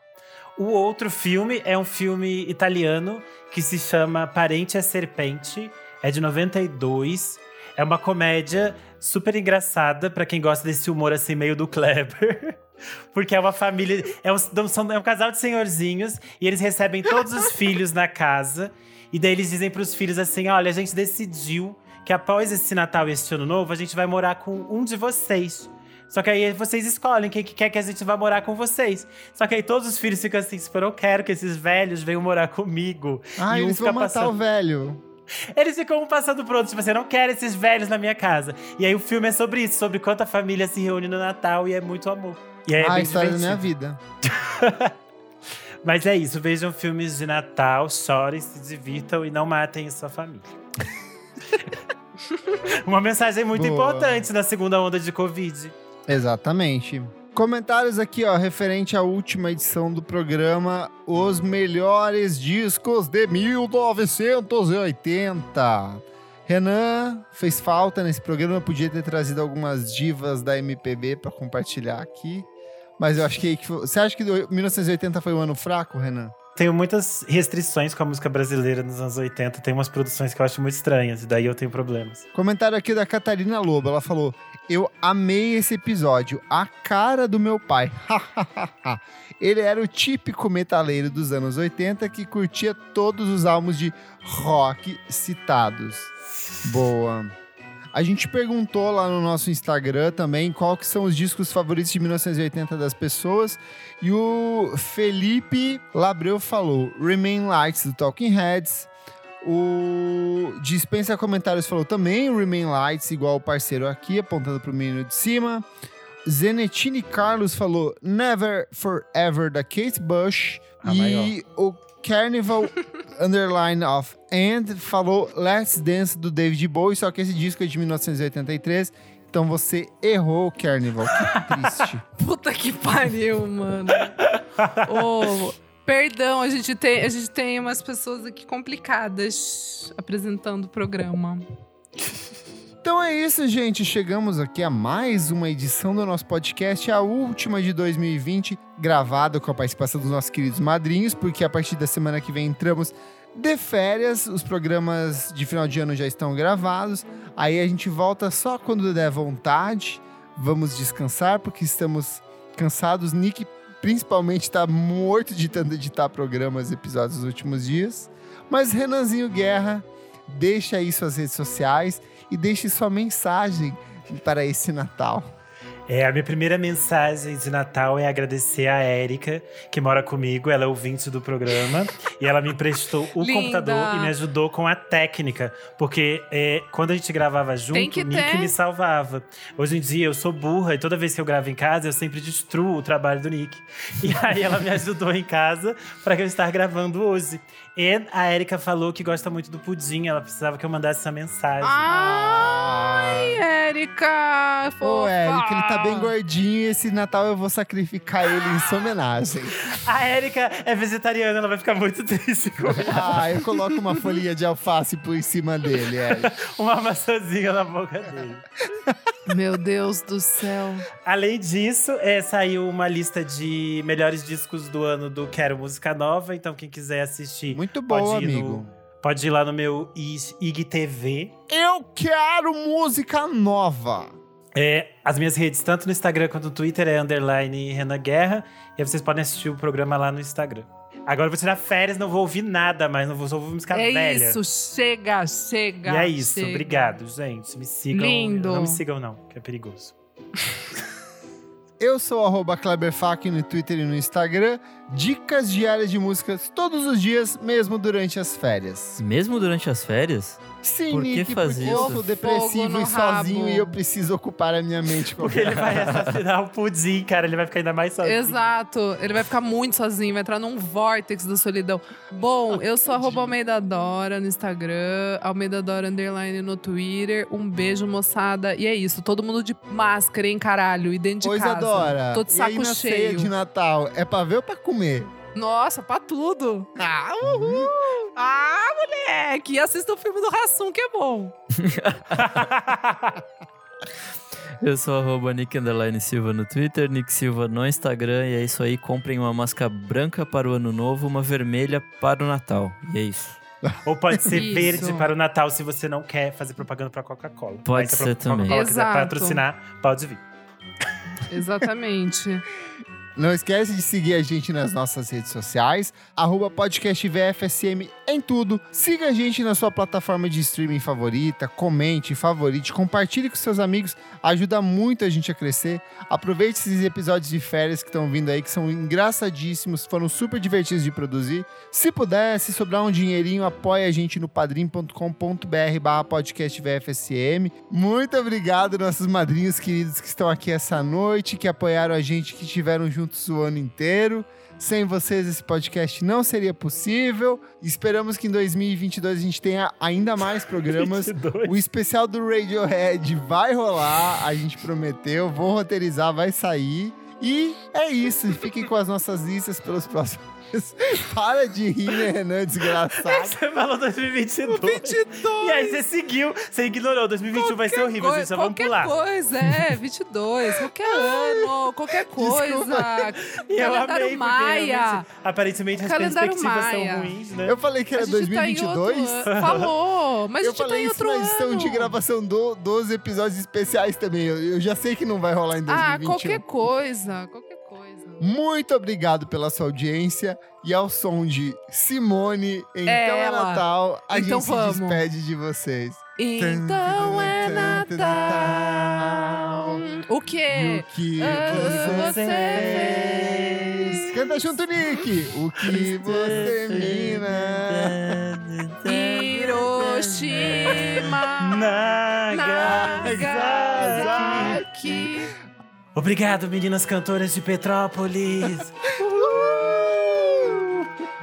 O outro filme é um filme italiano que se chama Parente é Serpente, é de 92. É uma comédia super engraçada pra quem gosta desse humor assim meio do Kleber. Porque é uma família, é um, são- é um casal de senhorzinhos e eles recebem todos os filhos na casa. E daí eles dizem pros filhos assim: olha, a gente decidiu que após esse Natal e este Ano Novo, a gente vai morar com um de vocês. Só que aí vocês escolhem quem que quer que a gente vá morar com vocês. Só que aí todos os filhos ficam assim, tipo, eu não quero que esses velhos venham morar comigo. Ah, e um eles vão matar passando- o velho. eles ficam um passando pro outro, tipo assim, eu não quero esses velhos na minha casa. E aí o filme é sobre isso, sobre quanto a família se reúne no Natal e é muito amor. E aí é ah, a história da minha divertido. vida. Mas é isso, vejam filmes de Natal, chorem, se divirtam e não matem a sua família. Uma mensagem muito Boa. importante na segunda onda de Covid. Exatamente. Comentários aqui, ó, referente à última edição do programa Os Melhores Discos de 1980. Renan fez falta nesse programa, podia ter trazido algumas divas da MPB pra compartilhar aqui. Mas eu acho que, você acha que 1980 foi um ano fraco, Renan? Tenho muitas restrições com a música brasileira nos anos 80. Tem umas produções que eu acho muito estranhas, e daí eu tenho problemas. Comentário aqui da Catarina Lobo. Ela falou: Eu amei esse episódio. A cara do meu pai. Ele era o típico metaleiro dos anos 80 que curtia todos os álbuns de rock citados. Boa. A gente perguntou lá no nosso Instagram também qual que são os discos favoritos de 1980 das pessoas. E o Felipe Labreu falou Remain Lights do Talking Heads. O Dispensa Comentários falou também Remain Lights, igual o parceiro aqui, apontando pro menino de cima. Zenetini Carlos falou Never Forever da Kate Bush. A e o Carnival Underline of End falou Let's Dance do David Bowie, só que esse disco é de 1983. Então você errou, Carnival. Que triste. Puta que pariu, mano. Ô, perdão, a gente, tem, a gente tem umas pessoas aqui complicadas apresentando o programa. Então é isso, gente. Chegamos aqui a mais uma edição do nosso podcast, a última de 2020, gravada com a participação dos nossos queridos madrinhos, porque a partir da semana que vem entramos de férias, os programas de final de ano já estão gravados. Aí a gente volta só quando der vontade. Vamos descansar, porque estamos cansados. Nick, principalmente, está morto de tanto editar programas episódios nos últimos dias. Mas Renanzinho Guerra, deixa aí suas redes sociais e deixe sua mensagem para esse Natal. É, a minha primeira mensagem de Natal é agradecer a Érica, que mora comigo. Ela é ouvinte do programa. e ela me emprestou o Linda. computador e me ajudou com a técnica. Porque é, quando a gente gravava junto, o Nick ter. me salvava. Hoje em dia eu sou burra e toda vez que eu gravo em casa, eu sempre destruo o trabalho do Nick. E aí ela me ajudou em casa para eu estar gravando hoje. E a Érica falou que gosta muito do pudim. Ela precisava que eu mandasse essa mensagem. Ai, Érica! Ô, fofa. Eric, ele tá bem gordinho e esse Natal eu vou sacrificar ele em sua homenagem. A Érica é vegetariana, ela vai ficar muito triste com Ah, eu coloco uma folhinha de alface por cima dele, Eric. uma maçãzinha na boca dele. Meu Deus do céu. Além disso, é, saiu uma lista de melhores discos do ano do Quero Música Nova. Então, quem quiser assistir, Muito pode bom, ir no- amigo. pode ir lá no meu IGTV. Eu quero música nova. É, as minhas redes, tanto no Instagram quanto no Twitter, é underline Renan Guerra. E aí vocês podem assistir o programa lá no Instagram. Agora eu vou tirar férias, não vou ouvir nada mais, não vou só ouvir música É velha. isso, chega, chega. E é isso, chega. obrigado, gente. Me sigam. Lindo. Não me sigam, não, que é perigoso. Eu sou arroba no Twitter e no Instagram. Dicas diárias de músicas todos os dias, mesmo durante as férias. Mesmo durante as férias? Sim, Por que Nick, faz porque isso? eu sou depressivo e sozinho rabo. e eu preciso ocupar a minha mente com Porque ele vai assassinar o pudim, cara. Ele vai ficar ainda mais sozinho. Exato, ele vai ficar muito sozinho, vai entrar num vórtex da solidão. Bom, eu sou arroba Almeida Dora no Instagram, Almeida Dora Underline no Twitter. Um beijo, moçada. E é isso, todo mundo de máscara, hein, caralho, e dentro de Coisa casa. Dora. Tô de e aí saco na ceia cheio. de Natal, é pra ver ou pra comer? Nossa, pra tudo. Ah, uhul. Ah, moleque! E assista o filme do Rassum, que é bom. Eu sou arroba Nick Underline Silva no Twitter, Nick Silva no Instagram. E é isso aí. Comprem uma máscara branca para o ano novo, uma vermelha para o Natal. E é isso. Ou pode ser Isso. verde para o Natal se você não quer fazer propaganda pra Coca-Cola. Pode se a ser também. Coca-Cola quiser patrocinar, pode vir. Exatamente. Não esquece de seguir a gente nas nossas redes sociais, arroba podcast VFSM em tudo. Siga a gente na sua plataforma de streaming favorita, comente, favorite, compartilhe com seus amigos, ajuda muito a gente a crescer. Aproveite esses episódios de férias que estão vindo aí, que são engraçadíssimos, foram super divertidos de produzir. Se puder, se sobrar um dinheirinho, apoie a gente no padrim.com.br barra podcast VFSM. Muito obrigado, nossos madrinhos queridos que estão aqui essa noite, que apoiaram a gente, que estiveram juntos o ano inteiro. Sem vocês, esse podcast não seria possível. Esperamos que em 2022 a gente tenha ainda mais programas. 22. O especial do Radiohead vai rolar, a gente prometeu. Vou roteirizar, vai sair. E é isso. Fiquem com as nossas listas pelos próximos. Para de rir, né, Renan? Desgraçado. Você falou 2022. 22. E aí você seguiu, você ignorou. 2021 vai ser horrível, Coi- gente. Só vamos qualquer pular. coisa, é, 22. Qualquer ano, qualquer coisa. E eu amei, Maia. aparentemente as Calendário perspectivas Maia. são ruins, né? Eu falei que A era gente tá em 2022. outro. Falou, mas a eu gente tá falei em isso outro na edição ano. de gravação do, dos episódios especiais também. Eu, eu já sei que não vai rolar em 2021. Ah, qualquer coisa, qualquer coisa. Muito obrigado pela sua audiência. E ao som de Simone, Então é, ela. Natal, a Então gente vamos. se despede de vocês. Então é Natal. O quê? o que Ah, você você fez? Canta junto, Nick! O que você mina? Hiroshima. Nagasaki. Obrigado, meninas cantoras de Petrópolis.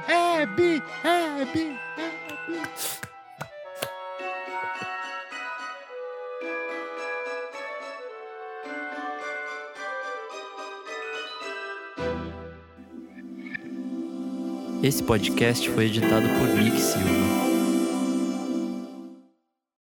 Happy, happy, happy. Esse podcast foi editado por Nick Silva.